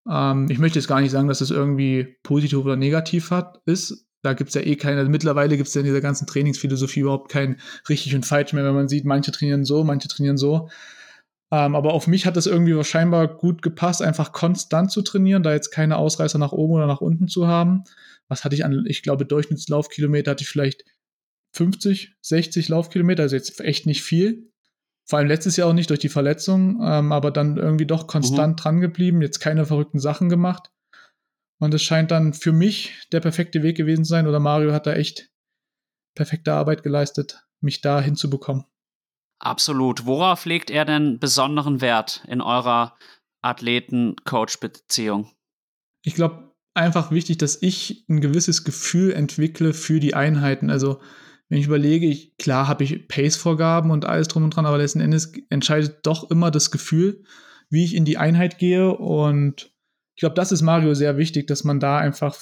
S3: Ähm, ich möchte jetzt gar nicht sagen, dass es irgendwie positiv oder negativ hat, ist. Da gibt es ja eh keine, mittlerweile gibt es ja in dieser ganzen Trainingsphilosophie überhaupt kein richtig und falsch mehr, wenn man sieht, manche trainieren so, manche trainieren so. Ähm, aber auf mich hat das irgendwie scheinbar gut gepasst, einfach konstant zu trainieren, da jetzt keine Ausreißer nach oben oder nach unten zu haben. Was hatte ich an, ich glaube, Durchschnittslaufkilometer hatte ich vielleicht 50, 60 Laufkilometer, also jetzt echt nicht viel. Vor allem letztes Jahr auch nicht durch die Verletzung, ähm, aber dann irgendwie doch konstant mhm. dran geblieben, jetzt keine verrückten Sachen gemacht. Und es scheint dann für mich der perfekte Weg gewesen zu sein, oder Mario hat da echt perfekte Arbeit geleistet, mich da hinzubekommen.
S1: Absolut. Worauf legt er denn besonderen Wert in eurer Athleten-Coach-Beziehung?
S3: Ich glaube, einfach wichtig, dass ich ein gewisses Gefühl entwickle für die Einheiten. Also wenn ich überlege, ich, klar habe ich Pace-Vorgaben und alles drum und dran, aber letzten Endes entscheidet doch immer das Gefühl, wie ich in die Einheit gehe. Und ich glaube, das ist Mario sehr wichtig, dass man da einfach,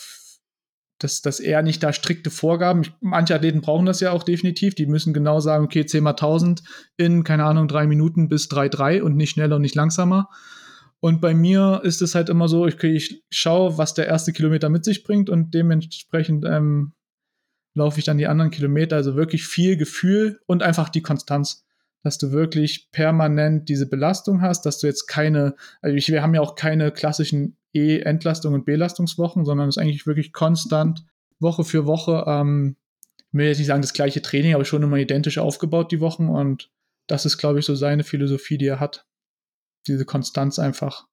S3: dass, dass er nicht da strikte Vorgaben, ich, manche Athleten brauchen das ja auch definitiv, die müssen genau sagen, okay, 10 mal 1000 in, keine Ahnung, drei Minuten bis 3,3 und nicht schneller und nicht langsamer. Und bei mir ist es halt immer so, ich, ich schaue, was der erste Kilometer mit sich bringt und dementsprechend ähm, laufe ich dann die anderen Kilometer. Also wirklich viel Gefühl und einfach die Konstanz, dass du wirklich permanent diese Belastung hast, dass du jetzt keine, also ich, wir haben ja auch keine klassischen E-Entlastung und Belastungswochen, sondern es ist eigentlich wirklich konstant Woche für Woche. Ähm, ich will jetzt nicht sagen das gleiche Training, aber schon immer identisch aufgebaut die Wochen und das ist, glaube ich, so seine Philosophie, die er hat. Diese Konstanz einfach.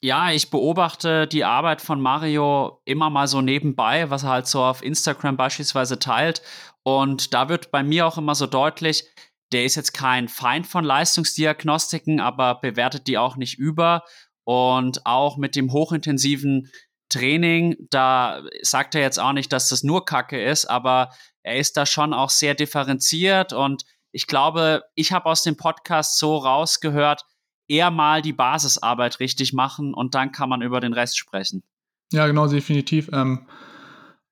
S1: Ja, ich beobachte die Arbeit von Mario immer mal so nebenbei, was er halt so auf Instagram beispielsweise teilt. Und da wird bei mir auch immer so deutlich, der ist jetzt kein Feind von Leistungsdiagnostiken, aber bewertet die auch nicht über. Und auch mit dem hochintensiven Training, da sagt er jetzt auch nicht, dass das nur Kacke ist, aber er ist da schon auch sehr differenziert. Und ich glaube, ich habe aus dem Podcast so rausgehört, eher mal die Basisarbeit richtig machen und dann kann man über den Rest sprechen.
S3: Ja, genau, definitiv. Ähm,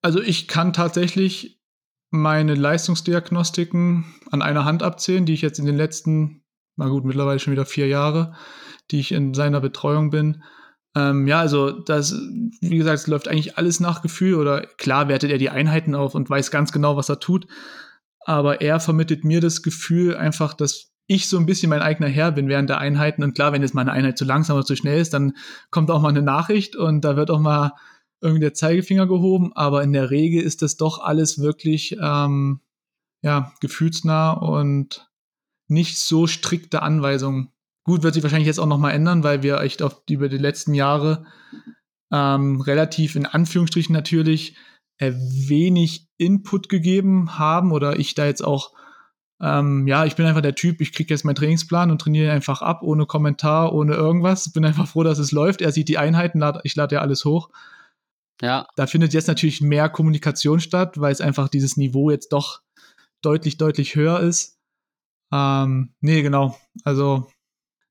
S3: also ich kann tatsächlich meine Leistungsdiagnostiken an einer Hand abzählen, die ich jetzt in den letzten, na gut, mittlerweile schon wieder vier Jahre, die ich in seiner Betreuung bin. Ähm, ja, also das, wie gesagt, es läuft eigentlich alles nach Gefühl oder klar wertet er die Einheiten auf und weiß ganz genau, was er tut. Aber er vermittelt mir das Gefühl einfach, dass ich so ein bisschen mein eigener Herr bin während der Einheiten. Und klar, wenn jetzt mal eine Einheit zu langsam oder zu schnell ist, dann kommt auch mal eine Nachricht und da wird auch mal irgendwie der Zeigefinger gehoben. Aber in der Regel ist das doch alles wirklich ähm, ja, gefühlsnah und nicht so strikte Anweisungen. Gut, wird sich wahrscheinlich jetzt auch noch mal ändern, weil wir echt auf, über die letzten Jahre ähm, relativ in Anführungsstrichen natürlich äh, wenig Input gegeben haben oder ich da jetzt auch ähm, ja, ich bin einfach der Typ, ich kriege jetzt meinen Trainingsplan und trainiere einfach ab, ohne Kommentar, ohne irgendwas. Bin einfach froh, dass es läuft. Er sieht die Einheiten, ich lade ja alles hoch. Ja. Da findet jetzt natürlich mehr Kommunikation statt, weil es einfach dieses Niveau jetzt doch deutlich, deutlich höher ist. Ähm, nee, genau. Also,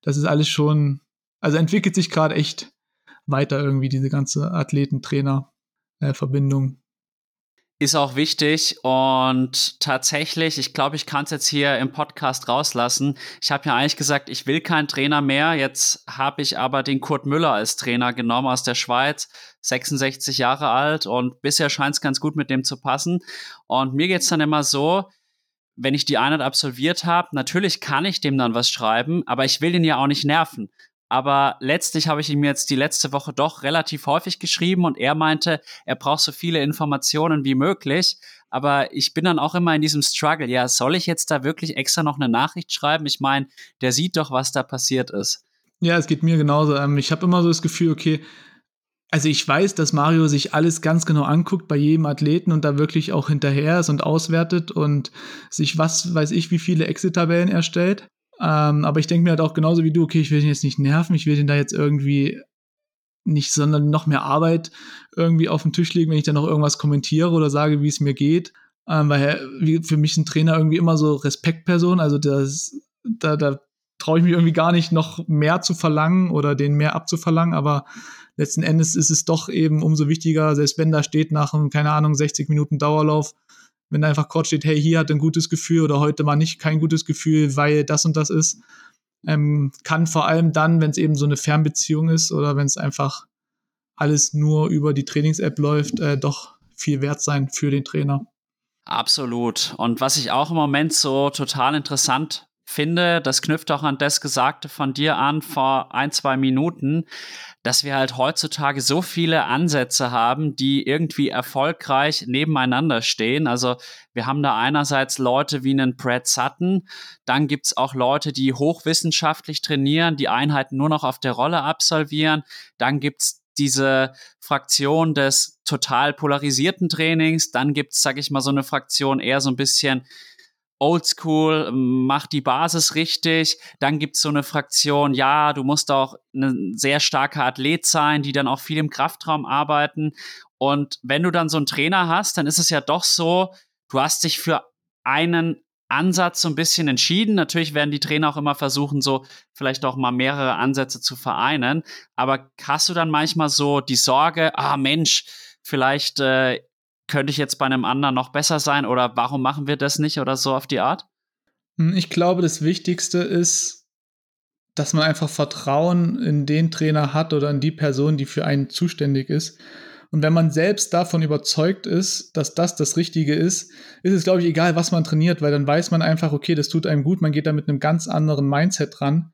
S3: das ist alles schon, also entwickelt sich gerade echt weiter irgendwie diese ganze Athleten-Trainer-Verbindung
S1: ist auch wichtig und tatsächlich, ich glaube, ich kann es jetzt hier im Podcast rauslassen. Ich habe ja eigentlich gesagt, ich will keinen Trainer mehr. Jetzt habe ich aber den Kurt Müller als Trainer genommen aus der Schweiz, 66 Jahre alt und bisher scheint es ganz gut mit dem zu passen. Und mir geht's dann immer so, wenn ich die Einheit absolviert habe, natürlich kann ich dem dann was schreiben, aber ich will ihn ja auch nicht nerven. Aber letztlich habe ich ihm jetzt die letzte Woche doch relativ häufig geschrieben und er meinte, er braucht so viele Informationen wie möglich. Aber ich bin dann auch immer in diesem Struggle. Ja, soll ich jetzt da wirklich extra noch eine Nachricht schreiben? Ich meine, der sieht doch, was da passiert ist.
S3: Ja, es geht mir genauso. Ähm, ich habe immer so das Gefühl, okay, also ich weiß, dass Mario sich alles ganz genau anguckt bei jedem Athleten und da wirklich auch hinterher ist und auswertet und sich was weiß ich, wie viele Exit-Tabellen erstellt. Ähm, aber ich denke mir halt auch genauso wie du, okay, ich will den jetzt nicht nerven, ich will den da jetzt irgendwie nicht, sondern noch mehr Arbeit irgendwie auf den Tisch legen, wenn ich dann noch irgendwas kommentiere oder sage, wie es mir geht. Ähm, weil für mich ein Trainer irgendwie immer so Respektperson, also das, da, da traue ich mich irgendwie gar nicht noch mehr zu verlangen oder den mehr abzuverlangen, aber letzten Endes ist es doch eben umso wichtiger, selbst wenn da steht nach einem, keine Ahnung, 60 Minuten Dauerlauf, wenn da einfach kurz steht, hey, hier hat ein gutes Gefühl oder heute mal nicht kein gutes Gefühl, weil das und das ist, ähm, kann vor allem dann, wenn es eben so eine Fernbeziehung ist oder wenn es einfach alles nur über die Trainings-App läuft, äh, doch viel wert sein für den Trainer.
S1: Absolut. Und was ich auch im Moment so total interessant finde, das knüpft auch an das Gesagte von dir an vor ein, zwei Minuten, dass wir halt heutzutage so viele Ansätze haben, die irgendwie erfolgreich nebeneinander stehen. Also wir haben da einerseits Leute wie einen Brad Sutton, dann gibt's auch Leute, die hochwissenschaftlich trainieren, die Einheiten nur noch auf der Rolle absolvieren, dann gibt's diese Fraktion des total polarisierten Trainings, dann gibt's, sag ich mal, so eine Fraktion eher so ein bisschen oldschool, macht die Basis richtig. Dann gibt's so eine Fraktion, ja, du musst auch ein sehr starker Athlet sein, die dann auch viel im Kraftraum arbeiten. Und wenn du dann so einen Trainer hast, dann ist es ja doch so, du hast dich für einen Ansatz so ein bisschen entschieden. Natürlich werden die Trainer auch immer versuchen, so vielleicht auch mal mehrere Ansätze zu vereinen. Aber hast du dann manchmal so die Sorge, ah Mensch, vielleicht äh, könnte ich jetzt bei einem anderen noch besser sein oder warum machen wir das nicht oder so auf die Art?
S3: Hm, ich glaube, das Wichtigste ist, dass man einfach Vertrauen in den Trainer hat oder in die Person, die für einen zuständig ist. Und wenn man selbst davon überzeugt ist, dass das das Richtige ist, ist es, glaube ich, egal, was man trainiert, weil dann weiß man einfach, okay, das tut einem gut, man geht da mit einem ganz anderen Mindset dran.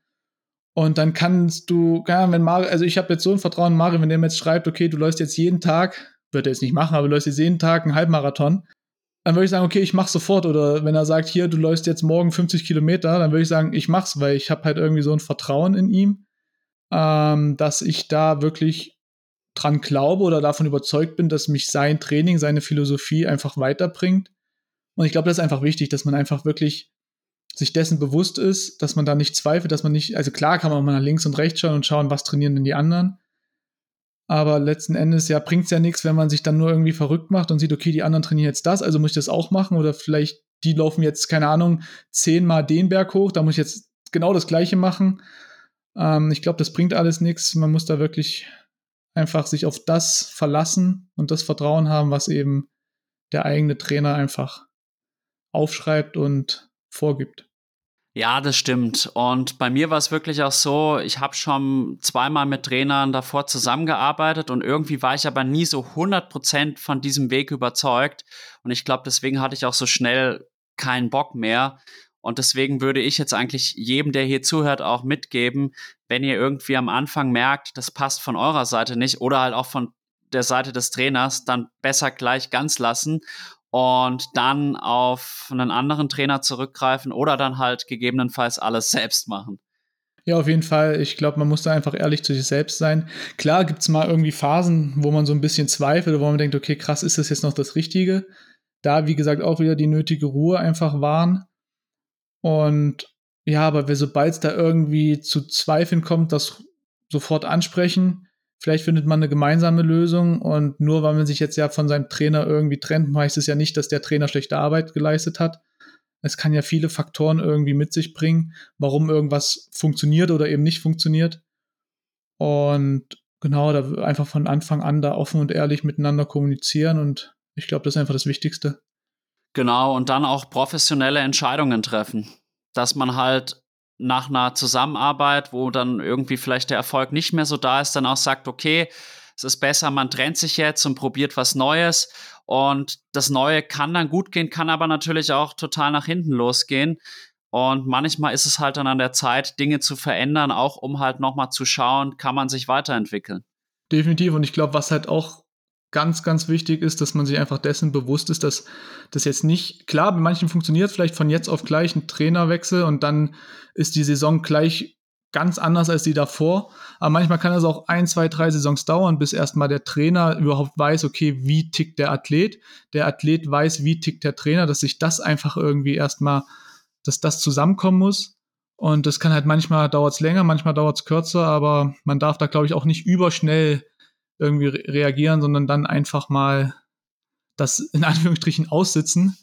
S3: Und dann kannst du, ja, wenn Mario, also ich habe jetzt so ein Vertrauen in Mario, wenn der mir jetzt schreibt, okay, du läufst jetzt jeden Tag wird er jetzt nicht machen, aber du läufst jetzt jeden Tag einen Halbmarathon, dann würde ich sagen, okay, ich mach's sofort. Oder wenn er sagt, hier, du läufst jetzt morgen 50 Kilometer, dann würde ich sagen, ich mach's, weil ich habe halt irgendwie so ein Vertrauen in ihm, ähm, dass ich da wirklich dran glaube oder davon überzeugt bin, dass mich sein Training, seine Philosophie einfach weiterbringt. Und ich glaube, das ist einfach wichtig, dass man einfach wirklich sich dessen bewusst ist, dass man da nicht zweifelt, dass man nicht, also klar kann man auch mal nach links und rechts schauen und schauen, was trainieren denn die anderen. Aber letzten Endes ja bringt es ja nichts, wenn man sich dann nur irgendwie verrückt macht und sieht, okay, die anderen trainieren jetzt das, also muss ich das auch machen. Oder vielleicht, die laufen jetzt, keine Ahnung, zehnmal den Berg hoch, da muss ich jetzt genau das gleiche machen. Ähm, ich glaube, das bringt alles nichts. Man muss da wirklich einfach sich auf das verlassen und das Vertrauen haben, was eben der eigene Trainer einfach aufschreibt und vorgibt.
S1: Ja, das stimmt. Und bei mir war es wirklich auch so, ich habe schon zweimal mit Trainern davor zusammengearbeitet und irgendwie war ich aber nie so 100% von diesem Weg überzeugt. Und ich glaube, deswegen hatte ich auch so schnell keinen Bock mehr. Und deswegen würde ich jetzt eigentlich jedem, der hier zuhört, auch mitgeben, wenn ihr irgendwie am Anfang merkt, das passt von eurer Seite nicht oder halt auch von der Seite des Trainers, dann besser gleich ganz lassen und dann auf einen anderen Trainer zurückgreifen oder dann halt gegebenenfalls alles selbst machen.
S3: Ja, auf jeden Fall. Ich glaube, man muss da einfach ehrlich zu sich selbst sein. Klar gibt es mal irgendwie Phasen, wo man so ein bisschen zweifelt, wo man denkt, okay, krass, ist das jetzt noch das Richtige? Da, wie gesagt, auch wieder die nötige Ruhe einfach wahren. Und ja, aber sobald es da irgendwie zu Zweifeln kommt, das sofort ansprechen, Vielleicht findet man eine gemeinsame Lösung und nur weil man sich jetzt ja von seinem Trainer irgendwie trennt, heißt es ja nicht, dass der Trainer schlechte Arbeit geleistet hat. Es kann ja viele Faktoren irgendwie mit sich bringen, warum irgendwas funktioniert oder eben nicht funktioniert. Und Genau, da einfach von Anfang an da offen und ehrlich miteinander kommunizieren und ich glaube, das ist einfach das Wichtigste.
S1: Genau, und dann auch professionelle Entscheidungen treffen. Dass man halt nach einer Zusammenarbeit, wo dann irgendwie vielleicht der Erfolg nicht mehr so da ist, dann auch sagt, okay, es ist besser, man trennt sich jetzt und probiert was Neues. Und das Neue kann dann gut gehen, kann aber natürlich auch total nach hinten losgehen. Und manchmal ist es halt dann an der Zeit, Dinge zu verändern, auch um halt nochmal zu schauen, kann man sich weiterentwickeln.
S3: Definitiv. Und ich glaube, was halt auch ganz, ganz wichtig ist, dass man sich einfach dessen bewusst ist, dass das jetzt nicht, klar, bei manchen funktioniert vielleicht von jetzt auf gleich ein Trainerwechsel und dann ist die Saison gleich ganz anders als die davor. Aber manchmal kann es auch ein, zwei, drei Saisons dauern, bis erstmal der Trainer überhaupt weiß, okay, wie tickt der Athlet. Der Athlet weiß, wie tickt der Trainer, dass sich das einfach irgendwie erstmal dass das zusammenkommen muss. Und das kann halt manchmal dauert es länger, manchmal dauert es kürzer, aber man darf da, glaube ich, auch nicht überschnell irgendwie re reagieren, sondern dann einfach mal das in Anführungsstrichen aussitzen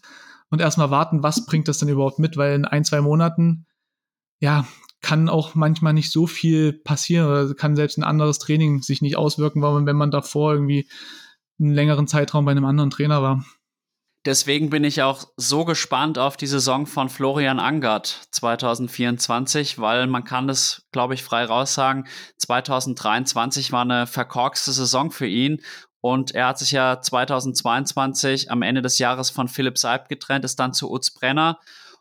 S3: und erstmal warten, was bringt das denn überhaupt mit, weil in ein, zwei Monaten, ja, kann auch manchmal nicht so viel passieren oder kann selbst ein anderes Training sich nicht auswirken, weil man, wenn man davor irgendwie einen längeren Zeitraum bei einem anderen Trainer war.
S1: Deswegen bin ich auch so gespannt auf die Saison von Florian Angert 2024, weil man kann das, glaube ich, frei raussagen. 2023 war eine verkorkste Saison für ihn und er hat sich ja 2022 am Ende des Jahres von Philipp Seib getrennt, ist dann zu Utz Brenner.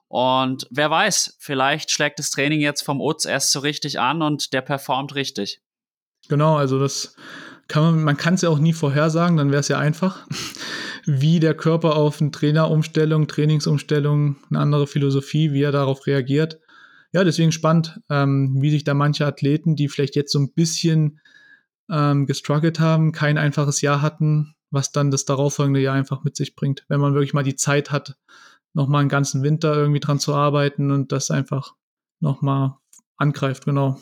S1: Und wer weiß, vielleicht schlägt das Training jetzt vom Utz erst so richtig an und der performt richtig.
S3: Genau, also das kann man, man kann es ja auch nie vorhersagen, dann wäre es ja einfach wie der Körper auf eine Trainerumstellung, Trainingsumstellung, eine andere Philosophie, wie er darauf reagiert. Ja, deswegen spannend, ähm, wie sich da manche Athleten, die vielleicht jetzt so ein bisschen ähm, gestruggelt haben, kein einfaches Jahr hatten, was dann das darauffolgende Jahr einfach mit sich bringt, wenn man wirklich mal die Zeit hat, nochmal einen ganzen Winter irgendwie dran zu arbeiten und das einfach nochmal angreift, genau.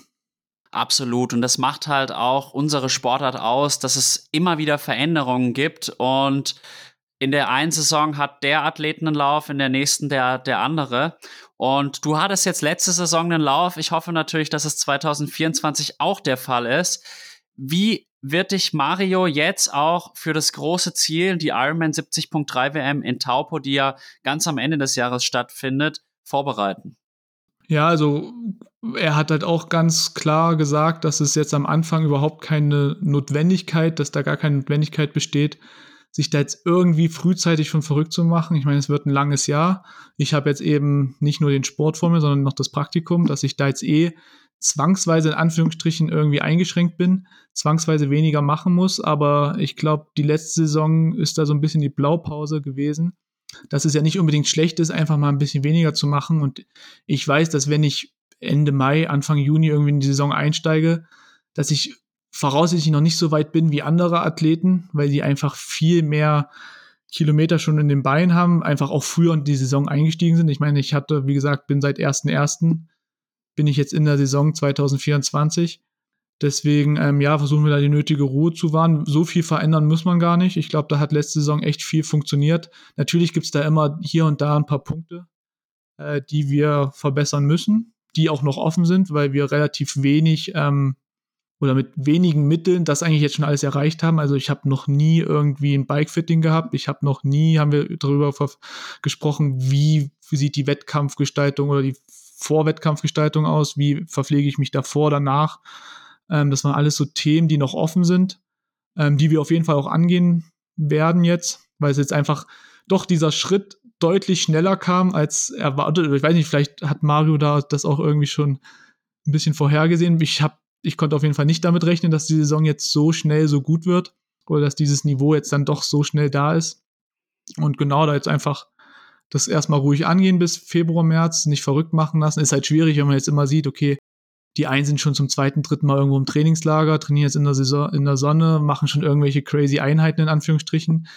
S1: Absolut. Und das macht halt auch unsere Sportart aus, dass es immer wieder Veränderungen gibt und in der einen Saison hat der Athleten einen Lauf, in der nächsten der, der andere. Und du hattest jetzt letzte Saison einen Lauf. Ich hoffe natürlich, dass es 2024 auch der Fall ist. Wie wird dich Mario jetzt auch für das große Ziel, die Ironman 70.3 WM in Taupo, die ja ganz am Ende des Jahres stattfindet, vorbereiten?
S3: Ja, also er hat halt auch ganz klar gesagt, dass es jetzt am Anfang überhaupt keine Notwendigkeit, dass da gar keine Notwendigkeit besteht, sich da jetzt irgendwie frühzeitig schon verrückt zu machen. Ich meine, es wird ein langes Jahr. Ich habe jetzt eben nicht nur den Sport vor mir, sondern noch das Praktikum, dass ich da jetzt eh zwangsweise in Anführungsstrichen irgendwie eingeschränkt bin, zwangsweise weniger machen muss. Aber ich glaube, die letzte Saison ist da so ein bisschen die Blaupause gewesen, dass es ja nicht unbedingt schlecht ist, einfach mal ein bisschen weniger zu machen. Und ich weiß, dass wenn ich Ende Mai, Anfang Juni irgendwie in die Saison einsteige, dass ich voraussichtlich noch nicht so weit bin wie andere Athleten, weil die einfach viel mehr Kilometer schon in den Beinen haben, einfach auch früher in die Saison eingestiegen sind. Ich meine, ich hatte, wie gesagt, bin seit 1.1. bin ich jetzt in der Saison 2024. Deswegen, ähm, ja, versuchen wir da die nötige Ruhe zu wahren. So viel verändern muss man gar nicht. Ich glaube, da hat letzte Saison echt viel funktioniert. Natürlich gibt es da immer hier und da ein paar Punkte, äh, die wir verbessern müssen, die auch noch offen sind, weil wir relativ wenig ähm, oder mit wenigen Mitteln das eigentlich jetzt schon alles erreicht haben. Also ich habe noch nie irgendwie ein Bikefitting gehabt. Ich habe noch nie, haben wir darüber gesprochen, wie, sieht die Wettkampfgestaltung oder die Vorwettkampfgestaltung aus, wie verpflege ich mich davor, danach. Ähm, das waren alles so Themen, die noch offen sind, ähm, die wir auf jeden Fall auch angehen werden jetzt, weil es jetzt einfach doch dieser Schritt deutlich schneller kam als erwartet. Ich weiß nicht, vielleicht hat Mario da das auch irgendwie schon ein bisschen vorhergesehen. Ich habe ich konnte auf jeden Fall nicht damit rechnen, dass die Saison jetzt so schnell so gut wird oder dass dieses Niveau jetzt dann doch so schnell da ist. Und genau da jetzt einfach das erstmal ruhig angehen bis Februar, März, nicht verrückt machen lassen. Ist halt schwierig, wenn man jetzt immer sieht, okay, die einen sind schon zum zweiten, dritten Mal irgendwo im Trainingslager, trainieren jetzt in der Saison, in der Sonne, machen schon irgendwelche crazy Einheiten in Anführungsstrichen.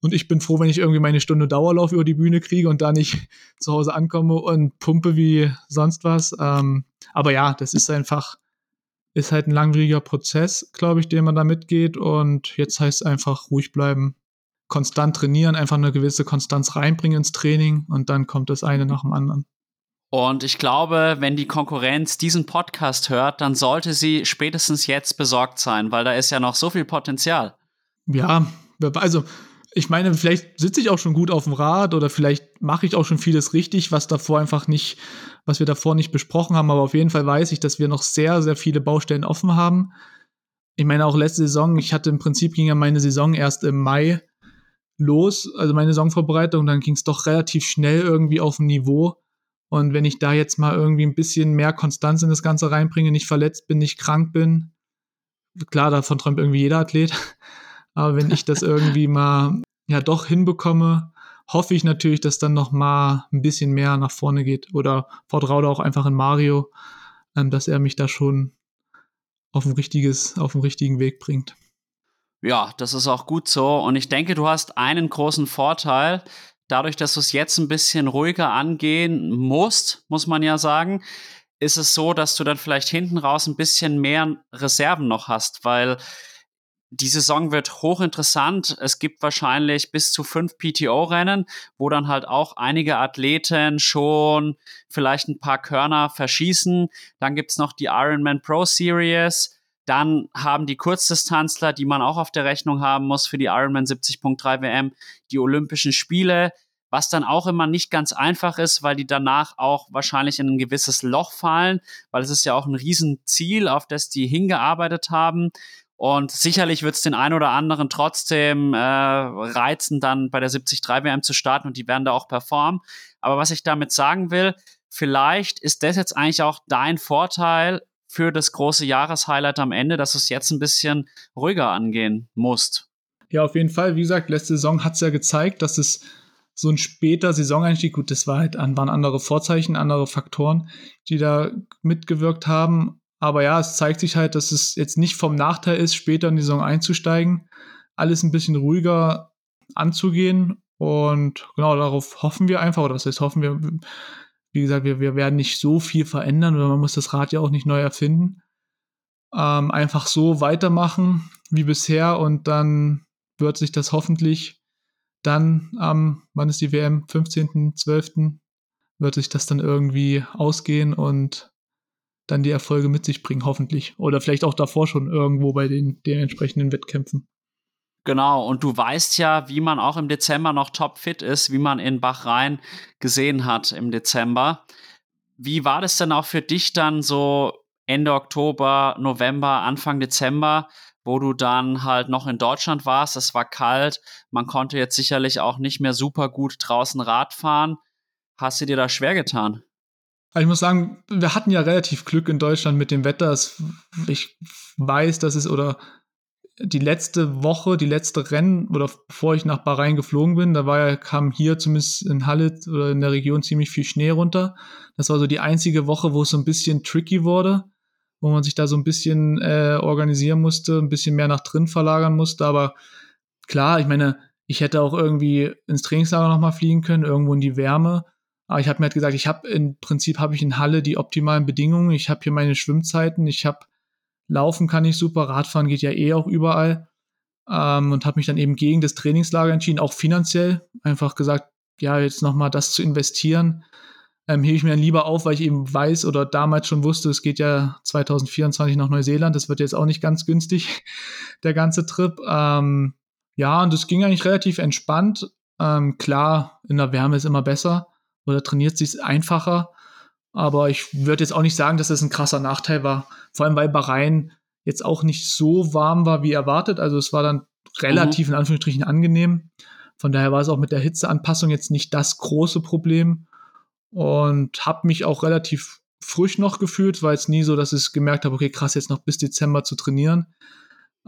S3: Und ich bin froh, wenn ich irgendwie meine Stunde Dauerlauf über die Bühne kriege und da nicht zu Hause ankomme und pumpe wie sonst was. Ähm, aber ja, das ist einfach, ist halt ein langwieriger Prozess, glaube ich, den man da mitgeht. Und jetzt heißt es einfach ruhig bleiben, konstant trainieren, einfach eine gewisse Konstanz reinbringen ins Training und dann kommt das eine nach dem anderen.
S1: Und ich glaube, wenn die Konkurrenz diesen Podcast hört, dann sollte sie spätestens jetzt besorgt sein, weil da ist ja noch so viel Potenzial.
S3: Ja, also ich meine, vielleicht sitze ich auch schon gut auf dem Rad oder vielleicht mache ich auch schon vieles richtig, was davor einfach nicht, was wir davor nicht besprochen haben. Aber auf jeden Fall weiß ich, dass wir noch sehr, sehr viele Baustellen offen haben. Ich meine, auch letzte Saison, ich hatte im Prinzip ging ja meine Saison erst im Mai los, also meine Saisonvorbereitung, dann ging es doch relativ schnell irgendwie auf ein Niveau. Und wenn ich da jetzt mal irgendwie ein bisschen mehr Konstanz in das Ganze reinbringe, nicht verletzt bin, nicht krank bin, klar, davon träumt irgendwie jeder Athlet. Aber wenn ich das irgendwie mal ja doch hinbekomme, hoffe ich natürlich, dass dann noch mal ein bisschen mehr nach vorne geht. Oder vertraue auch einfach in Mario, ähm, dass er mich da schon auf ein richtiges, auf den richtigen Weg bringt.
S1: Ja, das ist auch gut so. Und ich denke, du hast einen großen Vorteil. Dadurch, dass du es jetzt ein bisschen ruhiger angehen musst, muss man ja sagen, ist es so, dass du dann vielleicht hinten raus ein bisschen mehr Reserven noch hast, weil die Saison wird hochinteressant. Es gibt wahrscheinlich bis zu fünf PTO-Rennen, wo dann halt auch einige Athleten schon vielleicht ein paar Körner verschießen. Dann gibt's noch die Ironman Pro Series. Dann haben die Kurzdistanzler, die man auch auf der Rechnung haben muss für die Ironman 70.3 WM, die Olympischen Spiele, was dann auch immer nicht ganz einfach ist, weil die danach auch wahrscheinlich in ein gewisses Loch fallen, weil es ist ja auch ein Riesenziel, auf das die hingearbeitet haben. Und sicherlich wird es den einen oder anderen trotzdem äh, reizen, dann bei der 73 WM zu starten und die werden da auch performen. Aber was ich damit sagen will, vielleicht ist das jetzt eigentlich auch dein Vorteil für das große Jahreshighlight am Ende, dass du es jetzt ein bisschen ruhiger angehen musst.
S3: Ja, auf jeden Fall. Wie gesagt, letzte Saison hat es ja gezeigt, dass es so ein später Saisoneinstieg, gut, das war halt, waren andere Vorzeichen, andere Faktoren, die da mitgewirkt haben. Aber ja, es zeigt sich halt, dass es jetzt nicht vom Nachteil ist, später in die Saison einzusteigen, alles ein bisschen ruhiger anzugehen. Und genau darauf hoffen wir einfach, oder was heißt hoffen wir, wie gesagt, wir, wir werden nicht so viel verändern oder man muss das Rad ja auch nicht neu erfinden. Ähm, einfach so weitermachen wie bisher und dann wird sich das hoffentlich dann am, ähm, wann ist die WM? 15.12. wird sich das dann irgendwie ausgehen und dann die Erfolge mit sich bringen, hoffentlich. Oder vielleicht auch davor schon irgendwo bei den, den entsprechenden Wettkämpfen.
S1: Genau, und du weißt ja, wie man auch im Dezember noch topfit ist, wie man in Bachrhein gesehen hat im Dezember. Wie war das denn auch für dich dann so Ende Oktober, November, Anfang Dezember, wo du dann halt noch in Deutschland warst? Es war kalt, man konnte jetzt sicherlich auch nicht mehr super gut draußen Rad fahren. Hast du dir da schwer getan?
S3: Ich muss sagen, wir hatten ja relativ Glück in Deutschland mit dem Wetter. Ich weiß, dass es oder die letzte Woche, die letzte Rennen oder bevor ich nach Bahrain geflogen bin, da war ja, kam hier zumindest in Halle oder in der Region ziemlich viel Schnee runter. Das war so die einzige Woche, wo es so ein bisschen tricky wurde, wo man sich da so ein bisschen äh, organisieren musste, ein bisschen mehr nach drin verlagern musste. Aber klar, ich meine, ich hätte auch irgendwie ins Trainingslager nochmal fliegen können, irgendwo in die Wärme. Aber ich habe mir halt gesagt, ich habe im Prinzip habe ich in Halle die optimalen Bedingungen. Ich habe hier meine Schwimmzeiten, ich habe Laufen kann ich super, Radfahren geht ja eh auch überall. Ähm, und habe mich dann eben gegen das Trainingslager entschieden, auch finanziell. Einfach gesagt, ja, jetzt nochmal das zu investieren, ähm, hebe ich mir dann lieber auf, weil ich eben weiß oder damals schon wusste, es geht ja 2024 nach Neuseeland. Das wird jetzt auch nicht ganz günstig, der ganze Trip. Ähm, ja, und das ging eigentlich relativ entspannt. Ähm, klar, in der Wärme ist immer besser oder trainiert sich einfacher. Aber ich würde jetzt auch nicht sagen, dass das ein krasser Nachteil war. Vor allem, weil Bahrain jetzt auch nicht so warm war wie erwartet. Also es war dann relativ mhm. in Anführungsstrichen angenehm. Von daher war es auch mit der Hitzeanpassung jetzt nicht das große Problem. Und habe mich auch relativ frisch noch gefühlt. War jetzt nie so, dass ich gemerkt habe, okay, krass, jetzt noch bis Dezember zu trainieren.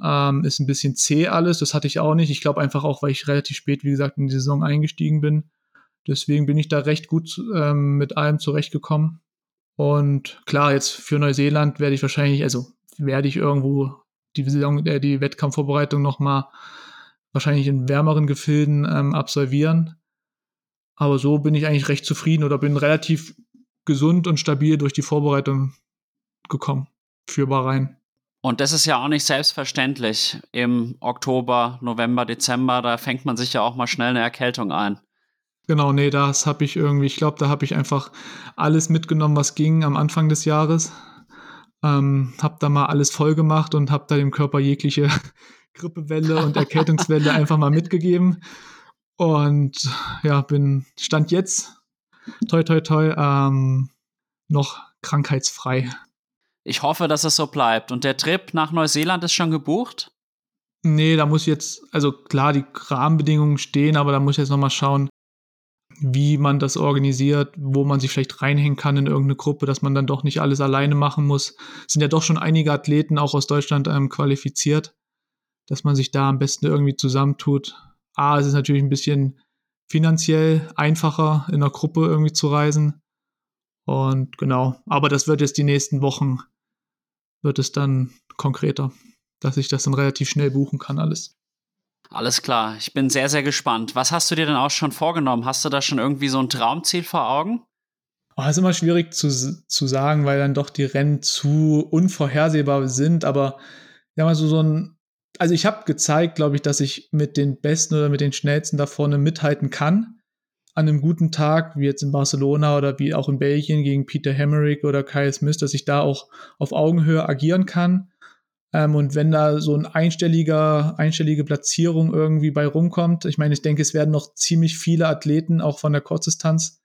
S3: Ähm, ist ein bisschen zäh alles. Das hatte ich auch nicht. Ich glaube einfach auch, weil ich relativ spät, wie gesagt, in die Saison eingestiegen bin. Deswegen bin ich da recht gut ähm, mit allem zurechtgekommen. Und klar, jetzt für Neuseeland werde ich wahrscheinlich, also werde ich irgendwo die Saison, äh, die Wettkampfvorbereitung nochmal wahrscheinlich in wärmeren Gefilden ähm, absolvieren. Aber so bin ich eigentlich recht zufrieden oder bin relativ gesund und stabil durch die Vorbereitung gekommen für Bahrain.
S1: Und das ist ja auch nicht selbstverständlich. Im Oktober, November, Dezember, da fängt man sich ja auch mal schnell eine Erkältung ein.
S3: Genau, nee, das habe ich irgendwie, ich glaube, da habe ich einfach alles mitgenommen, was ging am Anfang des Jahres. Ähm, habe da mal alles voll gemacht und habe da dem Körper jegliche Grippewelle und Erkältungswelle einfach mal mitgegeben. Und ja, bin, stand jetzt, toi, toi, toi, ähm, noch krankheitsfrei.
S1: Ich hoffe, dass es so bleibt. Und der Trip nach Neuseeland ist schon gebucht?
S3: Nee, da muss ich jetzt, also klar, die Rahmenbedingungen stehen, aber da muss ich jetzt nochmal schauen, wie man das organisiert, wo man sich vielleicht reinhängen kann in irgendeine Gruppe, dass man dann doch nicht alles alleine machen muss. Es sind ja doch schon einige Athleten auch aus Deutschland ähm, qualifiziert, dass man sich da am besten irgendwie zusammentut. A, es ist natürlich ein bisschen finanziell einfacher, in einer Gruppe irgendwie zu reisen. Und genau, aber das wird jetzt die nächsten Wochen, wird es dann konkreter, dass ich das dann relativ schnell buchen kann, alles.
S1: Alles klar, ich bin sehr, sehr gespannt. Was hast du dir denn auch schon vorgenommen? Hast du da schon irgendwie so ein Traumziel vor Augen?
S3: Oh, ist immer schwierig zu, zu sagen, weil dann doch die Rennen zu unvorhersehbar sind. Aber ja, mal so, so ein. Also, ich habe gezeigt, glaube ich, dass ich mit den Besten oder mit den Schnellsten da vorne mithalten kann. An einem guten Tag, wie jetzt in Barcelona oder wie auch in Belgien gegen Peter Hemmerich oder Kyle Smith, dass ich da auch auf Augenhöhe agieren kann. Ähm, und wenn da so ein einstelliger, einstellige Platzierung irgendwie bei rumkommt, ich meine, ich denke, es werden noch ziemlich viele Athleten auch von der Kurzdistanz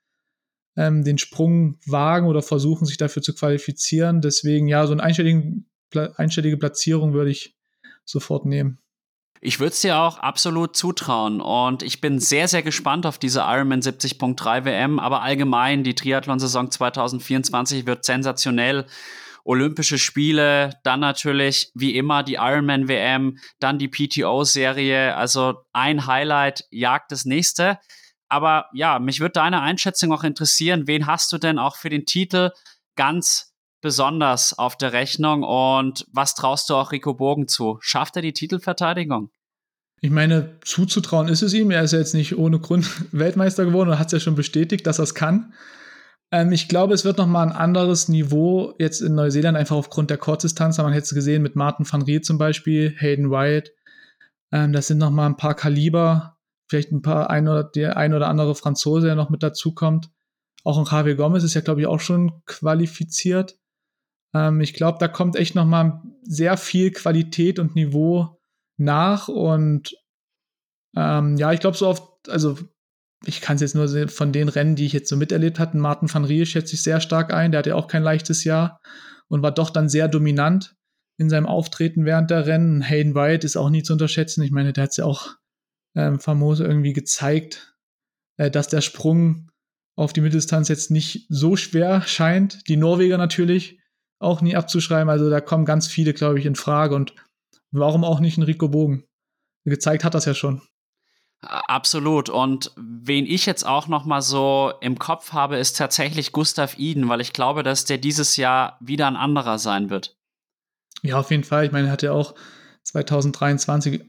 S3: ähm, den Sprung wagen oder versuchen, sich dafür zu qualifizieren. Deswegen, ja, so eine einstellige Platzierung würde ich sofort nehmen.
S1: Ich würde es dir auch absolut zutrauen und ich bin sehr, sehr gespannt auf diese Ironman 70.3 WM, aber allgemein die Triathlon-Saison 2024 wird sensationell. Olympische Spiele, dann natürlich wie immer die Ironman WM, dann die PTO-Serie. Also ein Highlight jagt das nächste. Aber ja, mich würde deine Einschätzung auch interessieren. Wen hast du denn auch für den Titel ganz besonders auf der Rechnung und was traust du auch Rico Bogen zu? Schafft er die Titelverteidigung?
S3: Ich meine, zuzutrauen ist es ihm. Er ist ja jetzt nicht ohne Grund Weltmeister geworden und hat es ja schon bestätigt, dass er es kann. Ähm, ich glaube, es wird nochmal ein anderes Niveau jetzt in Neuseeland, einfach aufgrund der Kurzdistanz. Man hätte es gesehen mit Martin van Riet zum Beispiel, Hayden Wyatt. Ähm, das sind nochmal ein paar Kaliber, vielleicht ein paar, ein oder, der ein oder andere Franzose, der noch mit dazukommt. Auch ein Javier Gomez ist ja, glaube ich, auch schon qualifiziert. Ähm, ich glaube, da kommt echt nochmal sehr viel Qualität und Niveau nach und ähm, ja, ich glaube so oft, also ich kann es jetzt nur von den Rennen, die ich jetzt so miterlebt hatte, Martin van Rie schätze ich sehr stark ein. Der hatte auch kein leichtes Jahr und war doch dann sehr dominant in seinem Auftreten während der Rennen. Hayden White ist auch nie zu unterschätzen. Ich meine, der hat es ja auch ähm, famos irgendwie gezeigt, äh, dass der Sprung auf die Mitteldistanz jetzt nicht so schwer scheint. Die Norweger natürlich auch nie abzuschreiben. Also da kommen ganz viele, glaube ich, in Frage. Und warum auch nicht ein Rico Bogen? Gezeigt hat das ja schon.
S1: Absolut. Und wen ich jetzt auch noch mal so im Kopf habe, ist tatsächlich Gustav Iden, weil ich glaube, dass der dieses Jahr wieder ein anderer sein wird.
S3: Ja, auf jeden Fall. Ich meine, er hatte ja auch 2023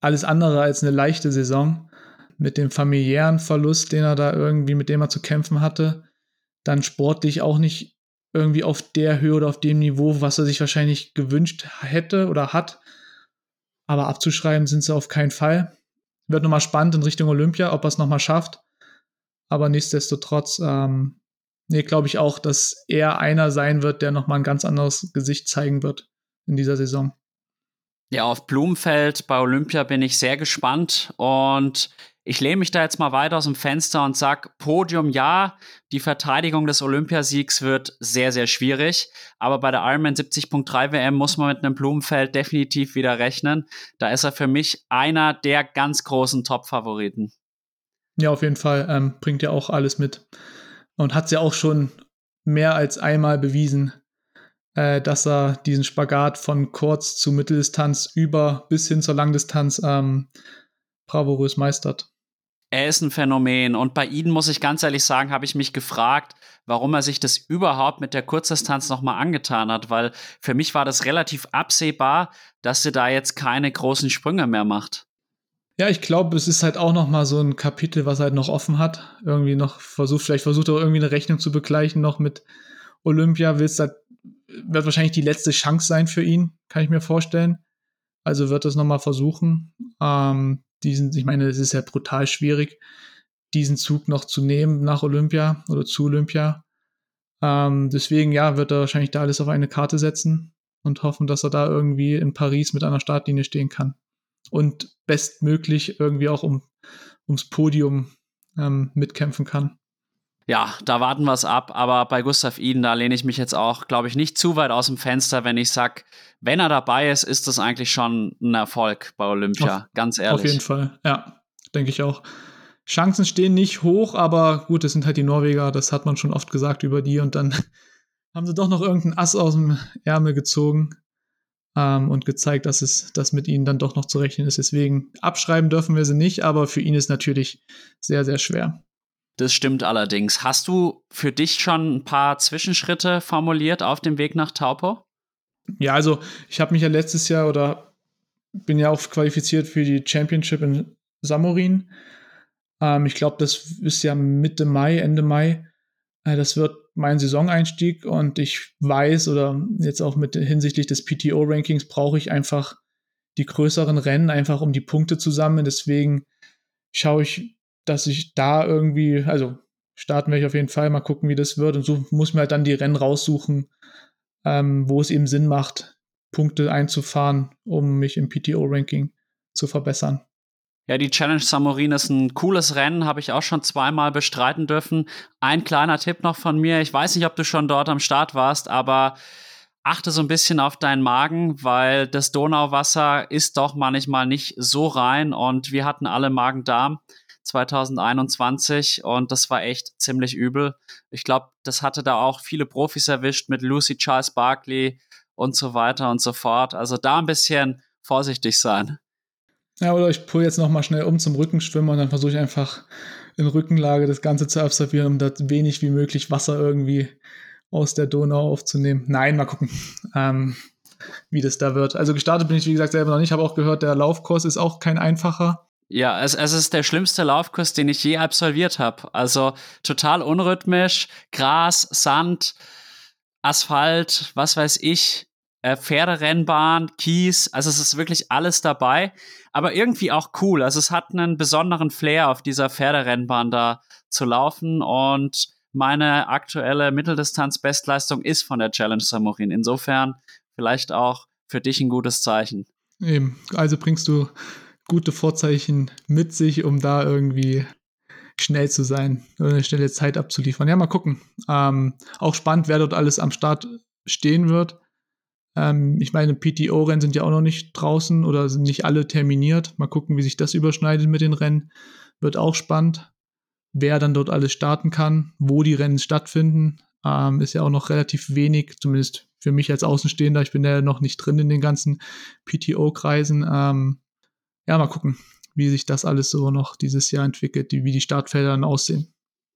S3: alles andere als eine leichte Saison mit dem familiären Verlust, den er da irgendwie, mit dem er zu kämpfen hatte. Dann sportlich auch nicht irgendwie auf der Höhe oder auf dem Niveau, was er sich wahrscheinlich gewünscht hätte oder hat. Aber abzuschreiben sind sie auf keinen Fall. Wird nochmal spannend in Richtung Olympia, ob er es nochmal schafft. Aber nichtsdestotrotz, ähm, nee, glaube ich auch, dass er einer sein wird, der nochmal ein ganz anderes Gesicht zeigen wird in dieser Saison.
S1: Ja, auf Blumenfeld bei Olympia bin ich sehr gespannt und ich lehne mich da jetzt mal weiter aus dem Fenster und sag Podium ja, die Verteidigung des Olympiasiegs wird sehr, sehr schwierig. Aber bei der Ironman 70.3 WM muss man mit einem Blumenfeld definitiv wieder rechnen. Da ist er für mich einer der ganz großen Top-Favoriten.
S3: Ja, auf jeden Fall. Ähm, bringt ja auch alles mit. Und hat es ja auch schon mehr als einmal bewiesen, äh, dass er diesen Spagat von Kurz zu Mitteldistanz über bis hin zur Langdistanz ähm, bravourös meistert.
S1: Er ist ein Phänomen. Und bei Ihnen muss ich ganz ehrlich sagen, habe ich mich gefragt, warum er sich das überhaupt mit der Kurzdistanz nochmal angetan hat, weil für mich war das relativ absehbar, dass sie da jetzt keine großen Sprünge mehr macht.
S3: Ja, ich glaube, es ist halt auch noch mal so ein Kapitel, was er halt noch offen hat. Irgendwie noch versucht, vielleicht versucht er irgendwie eine Rechnung zu begleichen noch mit Olympia. Will's da, wird wahrscheinlich die letzte Chance sein für ihn, kann ich mir vorstellen. Also wird es noch mal versuchen. Ähm, diesen, ich meine, es ist ja brutal schwierig, diesen Zug noch zu nehmen nach Olympia oder zu Olympia. Ähm, deswegen, ja, wird er wahrscheinlich da alles auf eine Karte setzen und hoffen, dass er da irgendwie in Paris mit einer Startlinie stehen kann. Und bestmöglich irgendwie auch um, ums Podium ähm, mitkämpfen kann.
S1: Ja, da warten wir es ab, aber bei Gustav Iden, da lehne ich mich jetzt auch, glaube ich, nicht zu weit aus dem Fenster, wenn ich sage, wenn er dabei ist, ist das eigentlich schon ein Erfolg bei Olympia, auf, ganz ehrlich.
S3: Auf jeden Fall, ja, denke ich auch. Chancen stehen nicht hoch, aber gut, es sind halt die Norweger, das hat man schon oft gesagt über die und dann haben sie doch noch irgendeinen Ass aus dem Ärmel gezogen ähm, und gezeigt, dass es dass mit ihnen dann doch noch zu rechnen ist. Deswegen abschreiben dürfen wir sie nicht, aber für ihn ist natürlich sehr, sehr schwer.
S1: Das stimmt allerdings. Hast du für dich schon ein paar Zwischenschritte formuliert auf dem Weg nach Taupo?
S3: Ja, also ich habe mich ja letztes Jahr oder bin ja auch qualifiziert für die Championship in Samorin. Ähm, ich glaube, das ist ja Mitte Mai, Ende Mai. Äh, das wird mein Saisoneinstieg und ich weiß oder jetzt auch mit hinsichtlich des PTO-Rankings brauche ich einfach die größeren Rennen, einfach um die Punkte zu sammeln. Deswegen schaue ich dass ich da irgendwie, also starten werde ich auf jeden Fall, mal gucken, wie das wird. Und so muss mir halt dann die Rennen raussuchen, ähm, wo es eben Sinn macht, Punkte einzufahren, um mich im PTO-Ranking zu verbessern.
S1: Ja, die Challenge Samorin ist ein cooles Rennen, habe ich auch schon zweimal bestreiten dürfen. Ein kleiner Tipp noch von mir. Ich weiß nicht, ob du schon dort am Start warst, aber achte so ein bisschen auf deinen Magen, weil das Donauwasser ist doch manchmal nicht so rein und wir hatten alle Magen-Darm. 2021 und das war echt ziemlich übel. Ich glaube, das hatte da auch viele Profis erwischt mit Lucy Charles Barkley und so weiter und so fort. Also da ein bisschen vorsichtig sein.
S3: Ja, oder ich pull jetzt nochmal schnell um zum Rückenschwimmen und dann versuche ich einfach in Rückenlage das Ganze zu absolvieren, um da wenig wie möglich Wasser irgendwie aus der Donau aufzunehmen. Nein, mal gucken, ähm, wie das da wird. Also gestartet bin ich, wie gesagt, selber noch nicht. Ich habe auch gehört, der Laufkurs ist auch kein einfacher.
S1: Ja, es, es ist der schlimmste Laufkurs, den ich je absolviert habe. Also total unrhythmisch, Gras, Sand, Asphalt, was weiß ich, äh, Pferderennbahn, Kies. Also es ist wirklich alles dabei, aber irgendwie auch cool. Also es hat einen besonderen Flair, auf dieser Pferderennbahn da zu laufen und meine aktuelle Mitteldistanz-Bestleistung ist von der Challenge Samurin. Insofern vielleicht auch für dich ein gutes Zeichen.
S3: Eben, also bringst du gute Vorzeichen mit sich, um da irgendwie schnell zu sein oder eine schnelle Zeit abzuliefern. Ja, mal gucken. Ähm, auch spannend, wer dort alles am Start stehen wird. Ähm, ich meine, PTO-Rennen sind ja auch noch nicht draußen oder sind nicht alle terminiert. Mal gucken, wie sich das überschneidet mit den Rennen. Wird auch spannend. Wer dann dort alles starten kann, wo die Rennen stattfinden, ähm, ist ja auch noch relativ wenig, zumindest für mich als Außenstehender. Ich bin ja noch nicht drin in den ganzen PTO-Kreisen. Ja, mal gucken, wie sich das alles so noch dieses Jahr entwickelt, die, wie die Startfelder dann aussehen.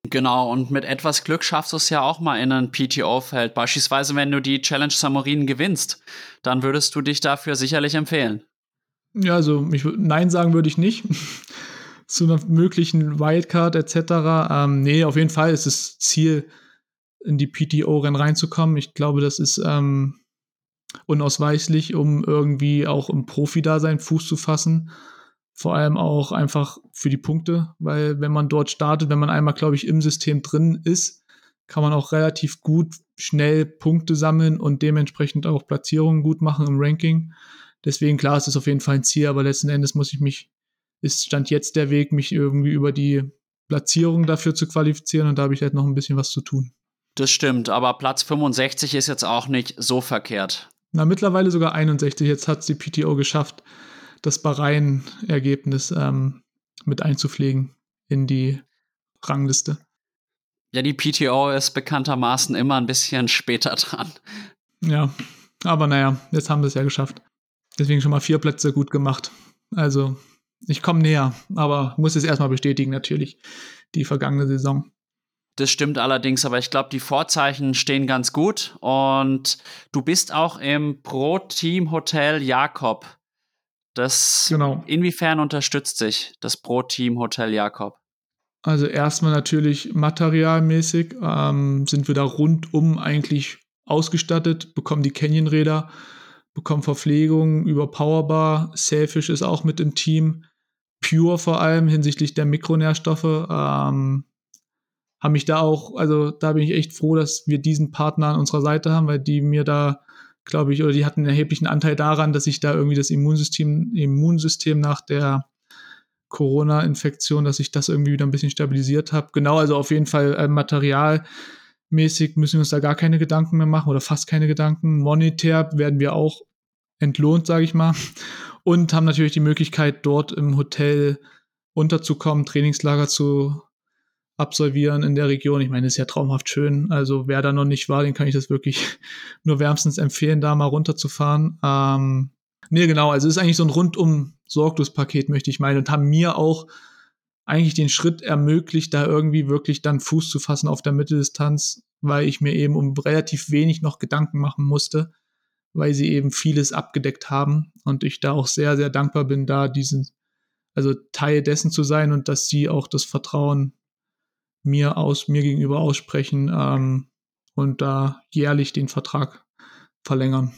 S1: Genau, und mit etwas Glück schaffst du es ja auch mal in ein PTO-Feld. Beispielsweise, wenn du die Challenge Samorin gewinnst, dann würdest du dich dafür sicherlich empfehlen.
S3: Ja, also ich, nein sagen würde ich nicht. Zu einer möglichen Wildcard etc. Ähm, nee, auf jeden Fall ist das Ziel, in die PTO-Rennen reinzukommen. Ich glaube, das ist ähm, unausweichlich, um irgendwie auch im Profi-Dasein Fuß zu fassen. Vor allem auch einfach für die Punkte, weil wenn man dort startet, wenn man einmal, glaube ich, im System drin ist, kann man auch relativ gut schnell Punkte sammeln und dementsprechend auch Platzierungen gut machen im Ranking. Deswegen, klar, es ist auf jeden Fall ein Ziel, aber letzten Endes muss ich mich, ist Stand jetzt der Weg, mich irgendwie über die Platzierung dafür zu qualifizieren und da habe ich halt noch ein bisschen was zu tun.
S1: Das stimmt, aber Platz 65 ist jetzt auch nicht so verkehrt.
S3: Na, mittlerweile sogar 61. Jetzt hat es die PTO geschafft, das Bahrain-Ergebnis ähm, mit einzupflegen in die Rangliste.
S1: Ja, die PTO ist bekanntermaßen immer ein bisschen später dran.
S3: Ja, aber naja, jetzt haben wir es ja geschafft. Deswegen schon mal vier Plätze gut gemacht. Also, ich komme näher, aber muss es erstmal bestätigen, natürlich, die vergangene Saison.
S1: Das stimmt allerdings, aber ich glaube, die Vorzeichen stehen ganz gut. Und du bist auch im Pro-Team-Hotel Jakob. Das genau. inwiefern unterstützt sich das Pro-Team-Hotel Jakob?
S3: Also erstmal natürlich materialmäßig ähm, sind wir da rundum eigentlich ausgestattet, bekommen die Canyon-Räder, bekommen Verpflegung über Powerbar, Selfish ist auch mit im Team. pure vor allem hinsichtlich der Mikronährstoffe. Ähm, haben mich da auch, also da bin ich echt froh, dass wir diesen Partner an unserer Seite haben, weil die mir da, glaube ich, oder die hatten einen erheblichen Anteil daran, dass ich da irgendwie das Immunsystem, Immunsystem nach der Corona-Infektion, dass ich das irgendwie wieder ein bisschen stabilisiert habe. Genau, also auf jeden Fall äh, materialmäßig müssen wir uns da gar keine Gedanken mehr machen oder fast keine Gedanken. Monetär werden wir auch entlohnt, sage ich mal. Und haben natürlich die Möglichkeit, dort im Hotel unterzukommen, Trainingslager zu absolvieren in der Region. Ich meine, ist ja traumhaft schön. Also wer da noch nicht war, den kann ich das wirklich nur wärmstens empfehlen, da mal runterzufahren. Ähm, nee, genau, also es ist eigentlich so ein rundum sorglos Paket, möchte ich meinen, und haben mir auch eigentlich den Schritt ermöglicht, da irgendwie wirklich dann Fuß zu fassen auf der Mitteldistanz, weil ich mir eben um relativ wenig noch Gedanken machen musste, weil sie eben vieles abgedeckt haben und ich da auch sehr, sehr dankbar bin, da diesen, also Teil dessen zu sein und dass sie auch das Vertrauen mir aus, mir gegenüber aussprechen ähm, und da jährlich den Vertrag verlängern.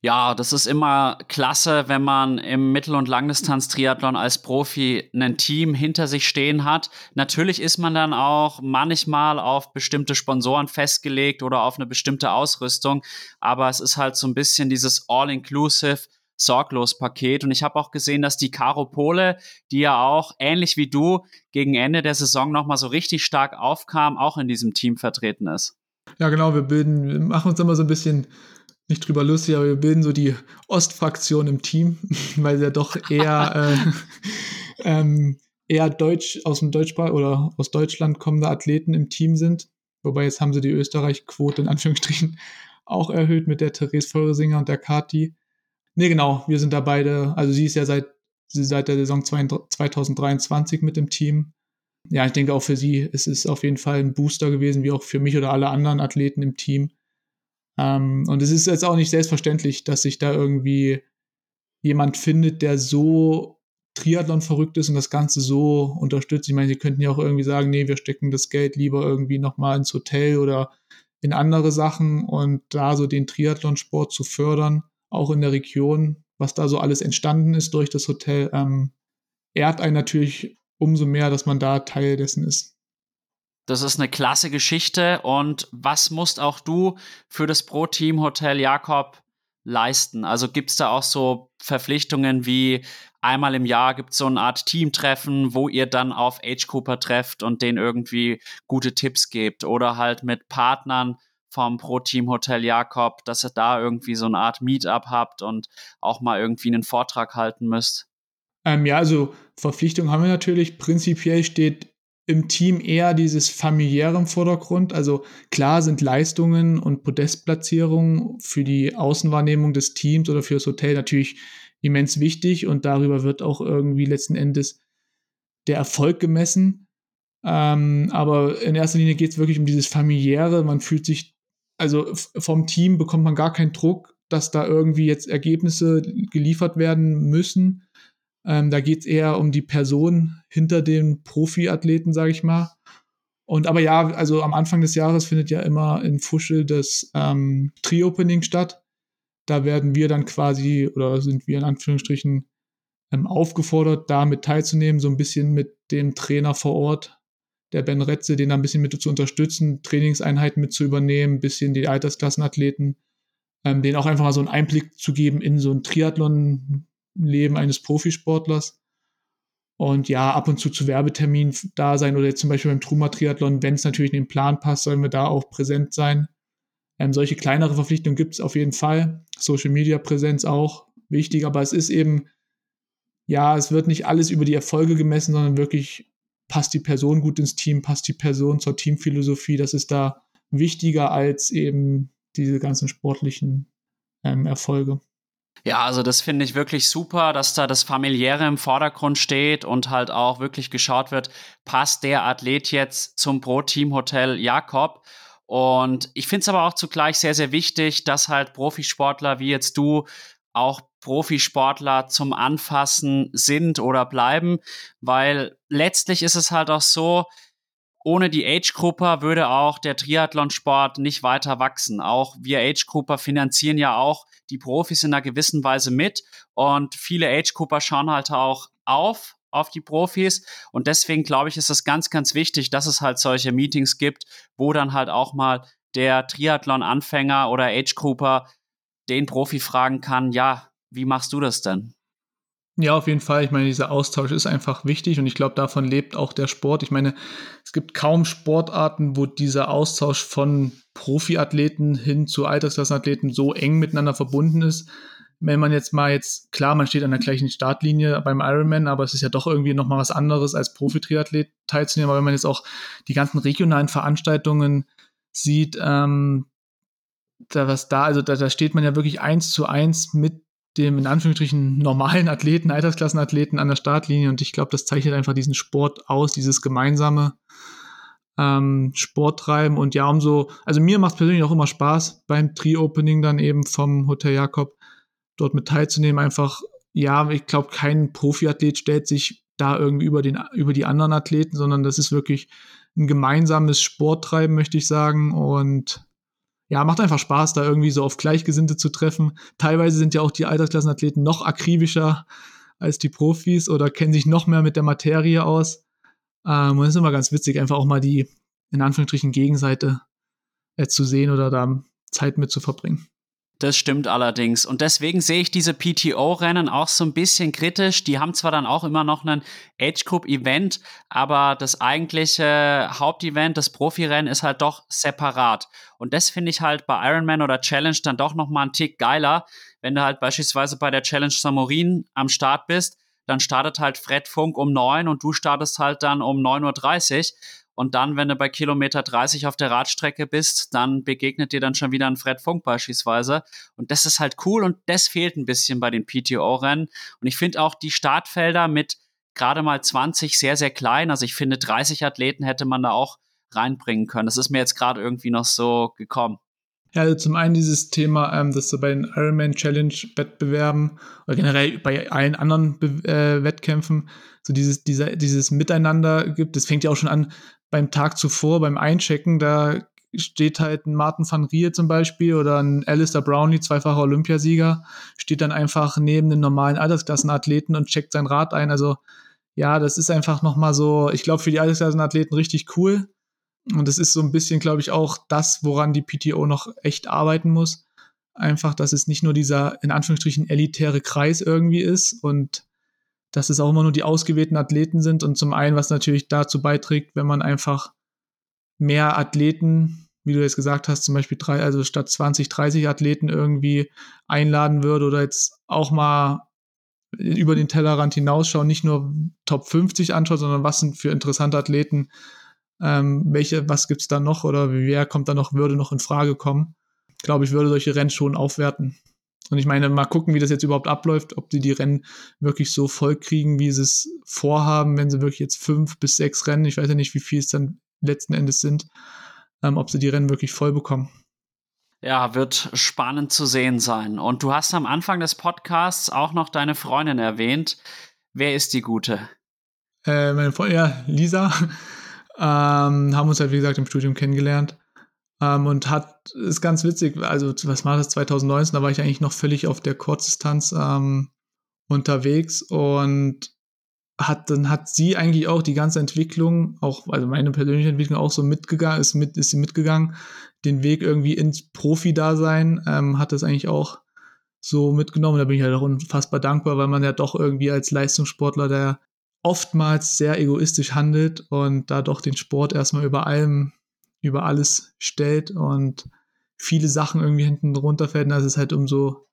S1: Ja, das ist immer klasse, wenn man im Mittel- und Langdistanz-Triathlon als Profi ein Team hinter sich stehen hat. Natürlich ist man dann auch manchmal auf bestimmte Sponsoren festgelegt oder auf eine bestimmte Ausrüstung, aber es ist halt so ein bisschen dieses All-Inclusive sorglos Paket. Und ich habe auch gesehen, dass die Caro Pole, die ja auch ähnlich wie du gegen Ende der Saison nochmal so richtig stark aufkam, auch in diesem Team vertreten ist.
S3: Ja, genau. Wir bilden, wir machen uns immer so ein bisschen nicht drüber lustig, aber wir bilden so die Ostfraktion im Team, weil sie ja doch eher, äh, ähm, eher Deutsch aus dem Deutschsprach oder aus Deutschland kommende Athleten im Team sind. Wobei jetzt haben sie die Österreich-Quote in Anführungsstrichen auch erhöht mit der Therese Feuresinger und der Kati. Nee, genau, wir sind da beide, also sie ist ja seit, seit der Saison 2023 mit dem Team. Ja, ich denke auch für sie ist es auf jeden Fall ein Booster gewesen, wie auch für mich oder alle anderen Athleten im Team. Ähm, und es ist jetzt auch nicht selbstverständlich, dass sich da irgendwie jemand findet, der so Triathlon verrückt ist und das Ganze so unterstützt. Ich meine, sie könnten ja auch irgendwie sagen, nee, wir stecken das Geld lieber irgendwie nochmal ins Hotel oder in andere Sachen und da so den Triathlonsport zu fördern auch in der Region, was da so alles entstanden ist durch das Hotel, ähm, ehrt einen natürlich umso mehr, dass man da Teil dessen ist.
S1: Das ist eine klasse Geschichte. Und was musst auch du für das Pro-Team Hotel Jakob leisten? Also gibt es da auch so Verpflichtungen wie einmal im Jahr gibt es so eine Art Teamtreffen, wo ihr dann auf Age Cooper trefft und denen irgendwie gute Tipps gebt oder halt mit Partnern vom Pro-Team Hotel Jakob, dass ihr da irgendwie so eine Art Meetup habt und auch mal irgendwie einen Vortrag halten müsst?
S3: Ähm, ja, also Verpflichtung haben wir natürlich. Prinzipiell steht im Team eher dieses familiäre im Vordergrund. Also klar sind Leistungen und Podestplatzierungen für die Außenwahrnehmung des Teams oder für das Hotel natürlich immens wichtig und darüber wird auch irgendwie letzten Endes der Erfolg gemessen. Ähm, aber in erster Linie geht es wirklich um dieses familiäre. Man fühlt sich also vom Team bekommt man gar keinen Druck, dass da irgendwie jetzt Ergebnisse geliefert werden müssen. Ähm, da geht es eher um die Person hinter den Profiathleten, sage ich mal. Und aber ja, also am Anfang des Jahres findet ja immer in Fuschel das ähm, Tri-Opening statt. Da werden wir dann quasi, oder sind wir in Anführungsstrichen ähm, aufgefordert, da mit teilzunehmen, so ein bisschen mit dem Trainer vor Ort der Ben Retze, den da ein bisschen mit zu unterstützen, Trainingseinheiten mit zu übernehmen, ein bisschen die Altersklassenathleten, ähm, denen auch einfach mal so einen Einblick zu geben in so ein Triathlon-Leben eines Profisportlers. Und ja, ab und zu zu Werbeterminen da sein oder jetzt zum Beispiel beim Truma-Triathlon, wenn es natürlich in den Plan passt, sollen wir da auch präsent sein. Ähm, solche kleinere Verpflichtungen gibt es auf jeden Fall. Social-Media-Präsenz auch wichtig, aber es ist eben, ja, es wird nicht alles über die Erfolge gemessen, sondern wirklich passt die Person gut ins Team, passt die Person zur Teamphilosophie. Das ist da wichtiger als eben diese ganzen sportlichen ähm, Erfolge.
S1: Ja, also das finde ich wirklich super, dass da das Familiäre im Vordergrund steht und halt auch wirklich geschaut wird, passt der Athlet jetzt zum Pro-Team-Hotel Jakob? Und ich finde es aber auch zugleich sehr, sehr wichtig, dass halt Profisportler wie jetzt du auch Profisportler zum Anfassen sind oder bleiben, weil letztlich ist es halt auch so, ohne die Age-Grupper würde auch der Triathlonsport nicht weiter wachsen. Auch wir Age-Grupper finanzieren ja auch die Profis in einer gewissen Weise mit und viele Age-Grupper schauen halt auch auf auf die Profis. Und deswegen glaube ich, ist es ganz, ganz wichtig, dass es halt solche Meetings gibt, wo dann halt auch mal der Triathlon-Anfänger oder Age-Grouper den Profi fragen kann, ja, wie machst du das denn?
S3: Ja, auf jeden Fall. Ich meine, dieser Austausch ist einfach wichtig und ich glaube, davon lebt auch der Sport. Ich meine, es gibt kaum Sportarten, wo dieser Austausch von Profiathleten hin zu Altersklassenathleten so eng miteinander verbunden ist. Wenn man jetzt mal jetzt, klar, man steht an der gleichen Startlinie beim Ironman, aber es ist ja doch irgendwie nochmal was anderes als Profi-Triathlet teilzunehmen. Aber wenn man jetzt auch die ganzen regionalen Veranstaltungen sieht, ähm, da was da, also da, da steht man ja wirklich eins zu eins mit dem in Anführungsstrichen normalen Athleten, Altersklassenathleten an der Startlinie. Und ich glaube, das zeichnet einfach diesen Sport aus, dieses gemeinsame ähm, Sporttreiben. Und ja, umso, also mir macht es persönlich auch immer Spaß, beim Tri-Opening dann eben vom Hotel Jakob dort mit teilzunehmen. Einfach, ja, ich glaube, kein Profiathlet stellt sich da irgendwie über, den, über die anderen Athleten, sondern das ist wirklich ein gemeinsames Sporttreiben, möchte ich sagen. Und ja, macht einfach Spaß, da irgendwie so auf Gleichgesinnte zu treffen. Teilweise sind ja auch die Altersklassenathleten noch akribischer als die Profis oder kennen sich noch mehr mit der Materie aus. Ähm, und es ist immer ganz witzig, einfach auch mal die, in Anführungsstrichen, Gegenseite äh, zu sehen oder da Zeit mit zu verbringen.
S1: Das stimmt allerdings. Und deswegen sehe ich diese PTO-Rennen auch so ein bisschen kritisch. Die haben zwar dann auch immer noch einen Age-Group-Event, aber das eigentliche Hauptevent, das Profirennen, ist halt doch separat. Und das finde ich halt bei Ironman oder Challenge dann doch noch mal einen Tick geiler, wenn du halt beispielsweise bei der Challenge Samorin am Start bist, dann startet halt Fred Funk um neun und du startest halt dann um 9.30 Uhr. Und dann, wenn du bei Kilometer 30 auf der Radstrecke bist, dann begegnet dir dann schon wieder ein Fred Funk beispielsweise. Und das ist halt cool und das fehlt ein bisschen bei den PTO-Rennen. Und ich finde auch die Startfelder mit gerade mal 20 sehr, sehr klein. Also ich finde 30 Athleten hätte man da auch reinbringen können. Das ist mir jetzt gerade irgendwie noch so gekommen.
S3: Ja, also zum einen dieses Thema, ähm, dass du bei den Ironman Challenge Wettbewerben oder generell bei allen anderen Be äh, Wettkämpfen so dieses, dieser, dieses Miteinander gibt. Das fängt ja auch schon an beim Tag zuvor, beim Einchecken. Da steht halt ein Martin van Rier zum Beispiel oder ein Alistair Brownlee, zweifacher Olympiasieger, steht dann einfach neben den normalen Altersklassenathleten und checkt sein Rad ein. Also ja, das ist einfach nochmal so, ich glaube, für die Altersklassenathleten richtig cool und das ist so ein bisschen, glaube ich, auch das, woran die PTO noch echt arbeiten muss. Einfach, dass es nicht nur dieser in Anführungsstrichen elitäre Kreis irgendwie ist und dass es auch immer nur die ausgewählten Athleten sind und zum einen, was natürlich dazu beiträgt, wenn man einfach mehr Athleten, wie du jetzt gesagt hast, zum Beispiel drei, also statt 20, 30 Athleten irgendwie einladen würde oder jetzt auch mal über den Tellerrand hinausschauen, nicht nur Top 50 anschaut, sondern was sind für interessante Athleten ähm, welche, was gibt's da noch oder wer kommt da noch, würde noch in Frage kommen. Glaube ich, würde solche Rennen schon aufwerten. Und ich meine, mal gucken, wie das jetzt überhaupt abläuft, ob die die Rennen wirklich so voll kriegen, wie sie es vorhaben, wenn sie wirklich jetzt fünf bis sechs Rennen, ich weiß ja nicht, wie viel es dann letzten Endes sind, ähm, ob sie die Rennen wirklich voll bekommen.
S1: Ja, wird spannend zu sehen sein. Und du hast am Anfang des Podcasts auch noch deine Freundin erwähnt. Wer ist die gute?
S3: Äh, meine Freundin, ja, Lisa. Ähm, haben uns halt, wie gesagt, im Studium kennengelernt. Ähm, und hat, ist ganz witzig, also was war das, 2019, da war ich eigentlich noch völlig auf der Kurzdistanz ähm, unterwegs und hat, dann hat sie eigentlich auch die ganze Entwicklung, auch, also meine persönliche Entwicklung auch so mitgegangen, ist mit, ist sie mitgegangen, den Weg irgendwie ins Profi-Dasein, ähm, hat das eigentlich auch so mitgenommen. Da bin ich halt auch unfassbar dankbar, weil man ja doch irgendwie als Leistungssportler, der oftmals sehr egoistisch handelt und da doch den Sport erstmal über allem, über alles stellt und viele Sachen irgendwie hinten runterfällt. Ist es halt umso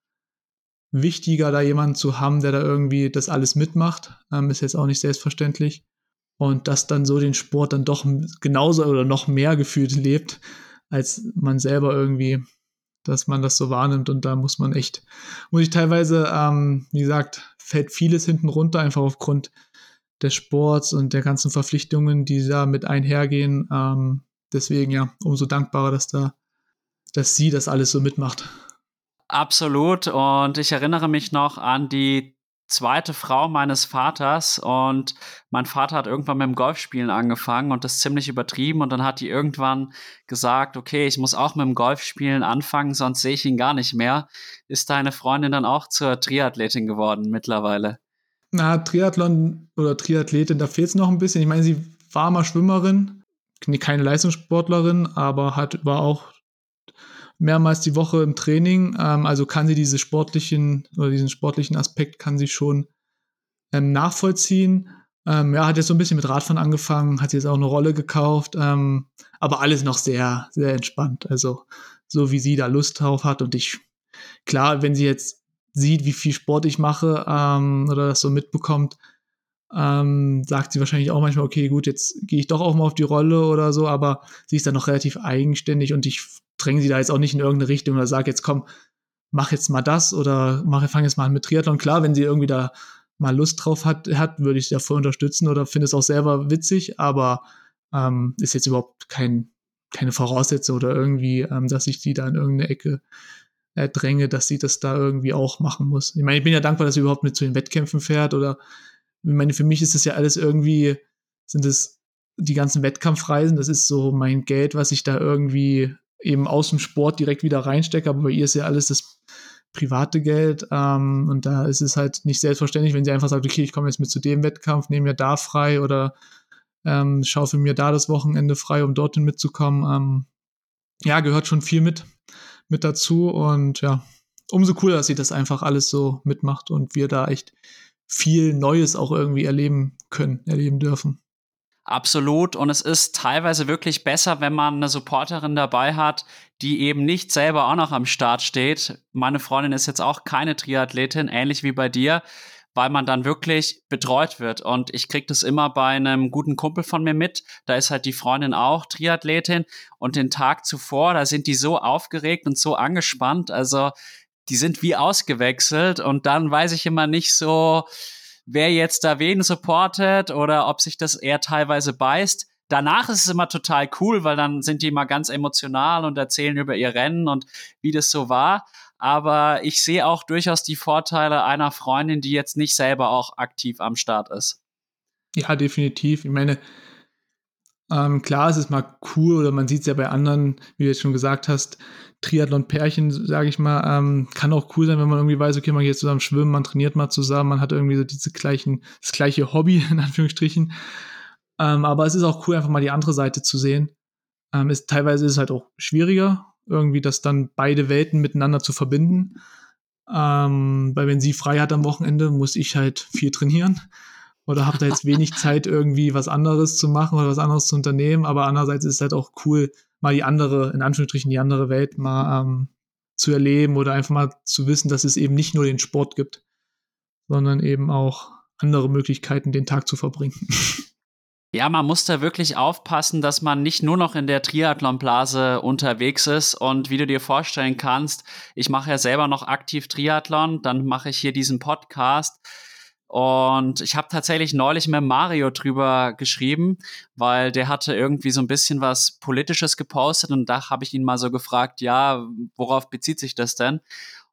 S3: wichtiger, da jemanden zu haben, der da irgendwie das alles mitmacht. Ähm, ist jetzt auch nicht selbstverständlich. Und das dann so den Sport dann doch genauso oder noch mehr gefühlt lebt, als man selber irgendwie, dass man das so wahrnimmt. Und da muss man echt, muss ich teilweise, ähm, wie gesagt, fällt vieles hinten runter, einfach aufgrund des Sports und der ganzen Verpflichtungen, die da mit einhergehen. Ähm, deswegen ja, umso dankbarer, dass da, dass sie das alles so mitmacht.
S1: Absolut. Und ich erinnere mich noch an die zweite Frau meines Vaters und mein Vater hat irgendwann mit dem Golfspielen angefangen und das ziemlich übertrieben und dann hat die irgendwann gesagt, okay, ich muss auch mit dem Golfspielen anfangen, sonst sehe ich ihn gar nicht mehr. Ist deine Freundin dann auch zur Triathletin geworden mittlerweile?
S3: Na, Triathlon oder Triathletin, da fehlt es noch ein bisschen. Ich meine, sie war mal Schwimmerin, keine Leistungssportlerin, aber hat, war auch mehrmals die Woche im Training. Ähm, also kann sie diese sportlichen oder diesen sportlichen Aspekt kann sie schon ähm, nachvollziehen. Ähm, ja, hat jetzt so ein bisschen mit Radfahren angefangen, hat jetzt auch eine Rolle gekauft, ähm, aber alles noch sehr, sehr entspannt. Also so wie sie da Lust drauf hat und ich, klar, wenn sie jetzt sieht, wie viel Sport ich mache ähm, oder das so mitbekommt, ähm, sagt sie wahrscheinlich auch manchmal, okay, gut, jetzt gehe ich doch auch mal auf die Rolle oder so, aber sie ist dann noch relativ eigenständig und ich dränge sie da jetzt auch nicht in irgendeine Richtung oder sage jetzt komm, mach jetzt mal das oder mach, fang jetzt mal an mit Triathlon. Klar, wenn sie irgendwie da mal Lust drauf hat, hat würde ich sie voll unterstützen oder finde es auch selber witzig, aber ähm, ist jetzt überhaupt kein, keine Voraussetzung oder irgendwie, ähm, dass ich die da in irgendeine Ecke äh, dränge, dass sie das da irgendwie auch machen muss. Ich meine, ich bin ja dankbar, dass sie überhaupt mit zu den Wettkämpfen fährt oder ich meine, für mich ist das ja alles irgendwie, sind es die ganzen Wettkampfreisen, das ist so mein Geld, was ich da irgendwie eben aus dem Sport direkt wieder reinstecke, aber bei ihr ist ja alles das private Geld ähm, und da ist es halt nicht selbstverständlich, wenn sie einfach sagt, okay, ich komme jetzt mit zu dem Wettkampf, nehme mir da frei oder ähm, schaufe mir da das Wochenende frei, um dorthin mitzukommen. Ähm, ja, gehört schon viel mit, mit dazu und ja, umso cooler, dass sie das einfach alles so mitmacht und wir da echt viel Neues auch irgendwie erleben können, erleben dürfen.
S1: Absolut. Und es ist teilweise wirklich besser, wenn man eine Supporterin dabei hat, die eben nicht selber auch noch am Start steht. Meine Freundin ist jetzt auch keine Triathletin, ähnlich wie bei dir, weil man dann wirklich betreut wird. Und ich kriege das immer bei einem guten Kumpel von mir mit. Da ist halt die Freundin auch Triathletin. Und den Tag zuvor, da sind die so aufgeregt und so angespannt. Also die sind wie ausgewechselt. Und dann weiß ich immer nicht so, wer jetzt da wen supportet oder ob sich das eher teilweise beißt. Danach ist es immer total cool, weil dann sind die immer ganz emotional und erzählen über ihr Rennen und wie das so war. Aber ich sehe auch durchaus die Vorteile einer Freundin, die jetzt nicht selber auch aktiv am Start ist.
S3: Ja, definitiv. Ich meine, ähm, klar, es ist mal cool oder man sieht es ja bei anderen, wie du jetzt schon gesagt hast, Triathlon-Pärchen, sage ich mal, ähm, kann auch cool sein, wenn man irgendwie weiß, okay, man geht zusammen schwimmen, man trainiert mal zusammen, man hat irgendwie so diese gleichen, das gleiche Hobby, in Anführungsstrichen. Ähm, aber es ist auch cool, einfach mal die andere Seite zu sehen. Ähm, ist, teilweise ist es halt auch schwieriger, irgendwie das dann beide Welten miteinander zu verbinden. Ähm, weil wenn sie frei hat am Wochenende, muss ich halt viel trainieren oder habe da jetzt wenig Zeit, irgendwie was anderes zu machen oder was anderes zu unternehmen. Aber andererseits ist es halt auch cool, mal die andere, in Anführungsstrichen, die andere Welt mal ähm, zu erleben oder einfach mal zu wissen, dass es eben nicht nur den Sport gibt, sondern eben auch andere Möglichkeiten, den Tag zu verbringen.
S1: Ja, man muss da wirklich aufpassen, dass man nicht nur noch in der Triathlon-Blase unterwegs ist. Und wie du dir vorstellen kannst, ich mache ja selber noch aktiv Triathlon, dann mache ich hier diesen Podcast. Und ich habe tatsächlich neulich mit Mario drüber geschrieben, weil der hatte irgendwie so ein bisschen was Politisches gepostet und da habe ich ihn mal so gefragt, ja, worauf bezieht sich das denn?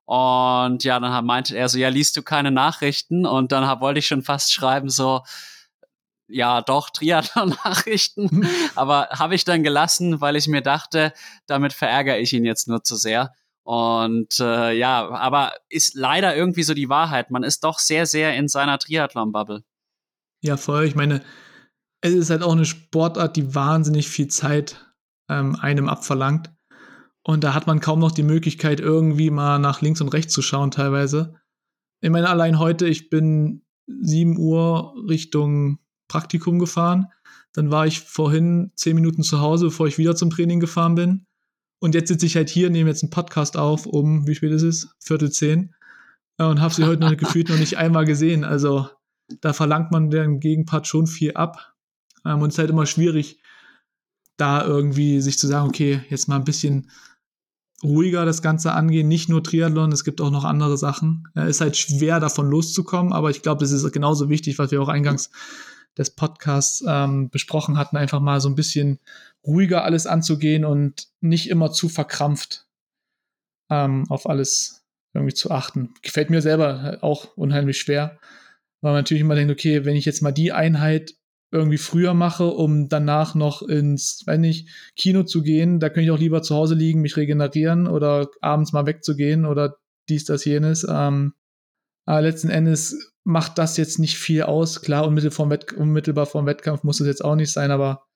S1: Und ja, dann meinte er so, ja, liest du keine Nachrichten? Und dann hab, wollte ich schon fast schreiben, so, ja, doch, Triathlon-Nachrichten. Aber habe ich dann gelassen, weil ich mir dachte, damit verärgere ich ihn jetzt nur zu sehr. Und äh, ja, aber ist leider irgendwie so die Wahrheit. Man ist doch sehr, sehr in seiner Triathlon-Bubble.
S3: Ja, voll. Ich meine, es ist halt auch eine Sportart, die wahnsinnig viel Zeit ähm, einem abverlangt. Und da hat man kaum noch die Möglichkeit, irgendwie mal nach links und rechts zu schauen, teilweise. Ich meine, allein heute, ich bin 7 Uhr Richtung Praktikum gefahren. Dann war ich vorhin 10 Minuten zu Hause, bevor ich wieder zum Training gefahren bin. Und jetzt sitze ich halt hier, nehme jetzt einen Podcast auf um, wie spät ist es? Viertel zehn. Und habe sie heute noch gefühlt noch nicht einmal gesehen. Also da verlangt man den Gegenpart schon viel ab. Ähm, und es ist halt immer schwierig, da irgendwie sich zu sagen, okay, jetzt mal ein bisschen ruhiger das Ganze angehen. Nicht nur Triathlon, es gibt auch noch andere Sachen. Es ist halt schwer, davon loszukommen, aber ich glaube, das ist genauso wichtig, was wir auch eingangs des Podcasts ähm, besprochen hatten, einfach mal so ein bisschen ruhiger alles anzugehen und nicht immer zu verkrampft ähm, auf alles irgendwie zu achten. Gefällt mir selber auch unheimlich schwer, weil man natürlich immer denkt, okay, wenn ich jetzt mal die Einheit irgendwie früher mache, um danach noch ins, wenn nicht, Kino zu gehen, da könnte ich auch lieber zu Hause liegen, mich regenerieren oder abends mal wegzugehen oder dies, das, jenes. Ähm, aber letzten Endes macht das jetzt nicht viel aus. Klar, unmittelbar vor dem Wettkampf muss es jetzt auch nicht sein, aber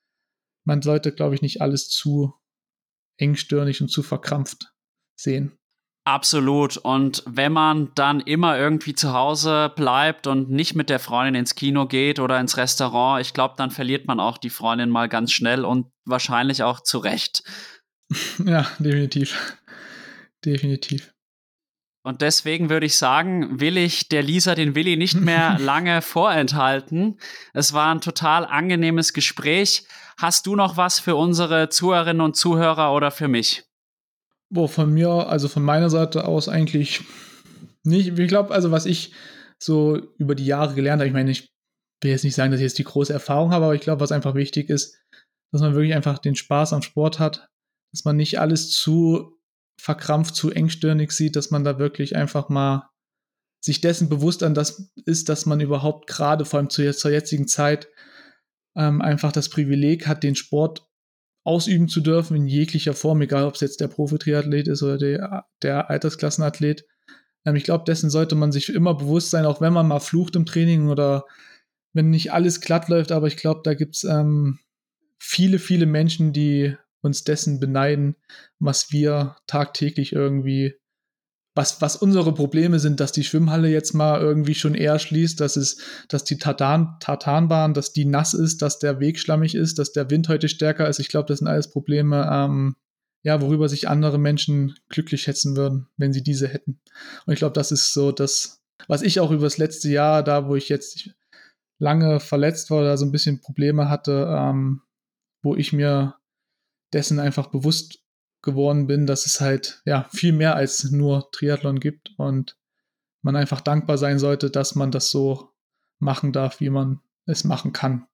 S3: man sollte, glaube ich, nicht alles zu engstirnig und zu verkrampft sehen.
S1: Absolut. Und wenn man dann immer irgendwie zu Hause bleibt und nicht mit der Freundin ins Kino geht oder ins Restaurant, ich glaube, dann verliert man auch die Freundin mal ganz schnell und wahrscheinlich auch zu Recht.
S3: Ja, definitiv. Definitiv.
S1: Und deswegen würde ich sagen, will ich der Lisa den Willi nicht mehr lange vorenthalten. Es war ein total angenehmes Gespräch. Hast du noch was für unsere Zuhörerinnen und Zuhörer oder für mich?
S3: Boah, von mir, also von meiner Seite aus eigentlich nicht. Ich glaube, also was ich so über die Jahre gelernt habe, ich meine, ich will jetzt nicht sagen, dass ich jetzt die große Erfahrung habe, aber ich glaube, was einfach wichtig ist, dass man wirklich einfach den Spaß am Sport hat, dass man nicht alles zu verkrampft, zu engstirnig sieht, dass man da wirklich einfach mal sich dessen bewusst an das ist, dass man überhaupt gerade vor allem zu, zur jetzigen Zeit ähm, einfach das Privileg hat, den Sport ausüben zu dürfen in jeglicher Form, egal ob es jetzt der Profi-Triathlet ist oder der, der Altersklassenathlet. Ähm, ich glaube, dessen sollte man sich immer bewusst sein, auch wenn man mal flucht im Training oder wenn nicht alles glatt läuft, aber ich glaube, da gibt es ähm, viele, viele Menschen, die uns dessen beneiden, was wir tagtäglich irgendwie was, was unsere Probleme sind, dass die Schwimmhalle jetzt mal irgendwie schon eher schließt, dass es, dass die Tartan, Tartanbahn, dass die nass ist, dass der Weg schlammig ist, dass der Wind heute stärker ist. Ich glaube, das sind alles Probleme, ähm, ja, worüber sich andere Menschen glücklich schätzen würden, wenn sie diese hätten. Und ich glaube, das ist so das, was ich auch über das letzte Jahr, da wo ich jetzt lange verletzt war oder so ein bisschen Probleme hatte, ähm, wo ich mir dessen einfach bewusst geworden bin, dass es halt ja viel mehr als nur Triathlon gibt und man einfach dankbar sein sollte, dass man das so machen darf, wie man es machen kann.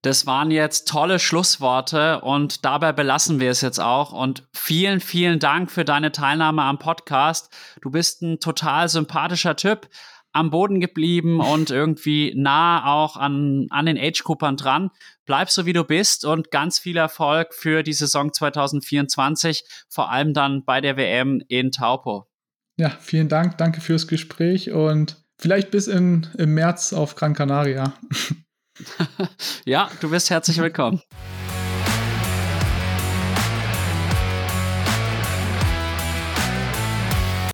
S1: Das waren jetzt tolle Schlussworte und dabei belassen wir es jetzt auch. Und vielen, vielen Dank für deine Teilnahme am Podcast. Du bist ein total sympathischer Typ, am Boden geblieben und irgendwie nah auch an, an den Age-Gruppern dran. Bleib so wie du bist und ganz viel Erfolg für die Saison 2024, vor allem dann bei der WM in Taupo.
S3: Ja, vielen Dank, danke fürs Gespräch und vielleicht bis in, im März auf Gran Canaria.
S1: ja, du bist herzlich willkommen.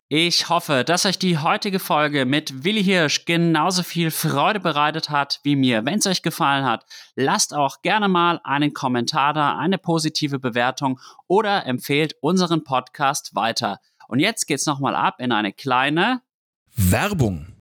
S1: Ich hoffe, dass euch die heutige Folge mit Willi Hirsch genauso viel Freude bereitet hat wie mir. Wenn es euch gefallen hat, lasst auch gerne mal einen Kommentar da, eine positive Bewertung oder empfehlt unseren Podcast weiter. Und jetzt geht's nochmal ab in eine kleine
S2: Werbung.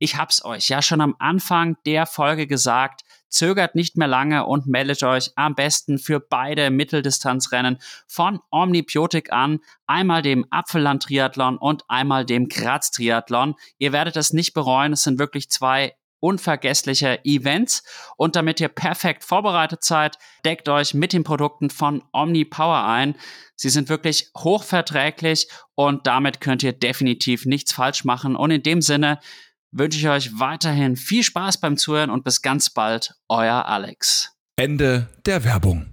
S1: Ich hab's euch ja schon am Anfang der Folge gesagt. Zögert nicht mehr lange und meldet euch am besten für beide Mitteldistanzrennen von Omnibiotik an. Einmal dem Apfelland-Triathlon und einmal dem Graz-Triathlon. Ihr werdet es nicht bereuen. Es sind wirklich zwei unvergessliche Events. Und damit ihr perfekt vorbereitet seid, deckt euch mit den Produkten von Omni Power ein. Sie sind wirklich hochverträglich und damit könnt ihr definitiv nichts falsch machen. Und in dem Sinne wünsche ich euch weiterhin viel Spaß beim Zuhören und bis ganz bald, euer Alex.
S2: Ende der Werbung.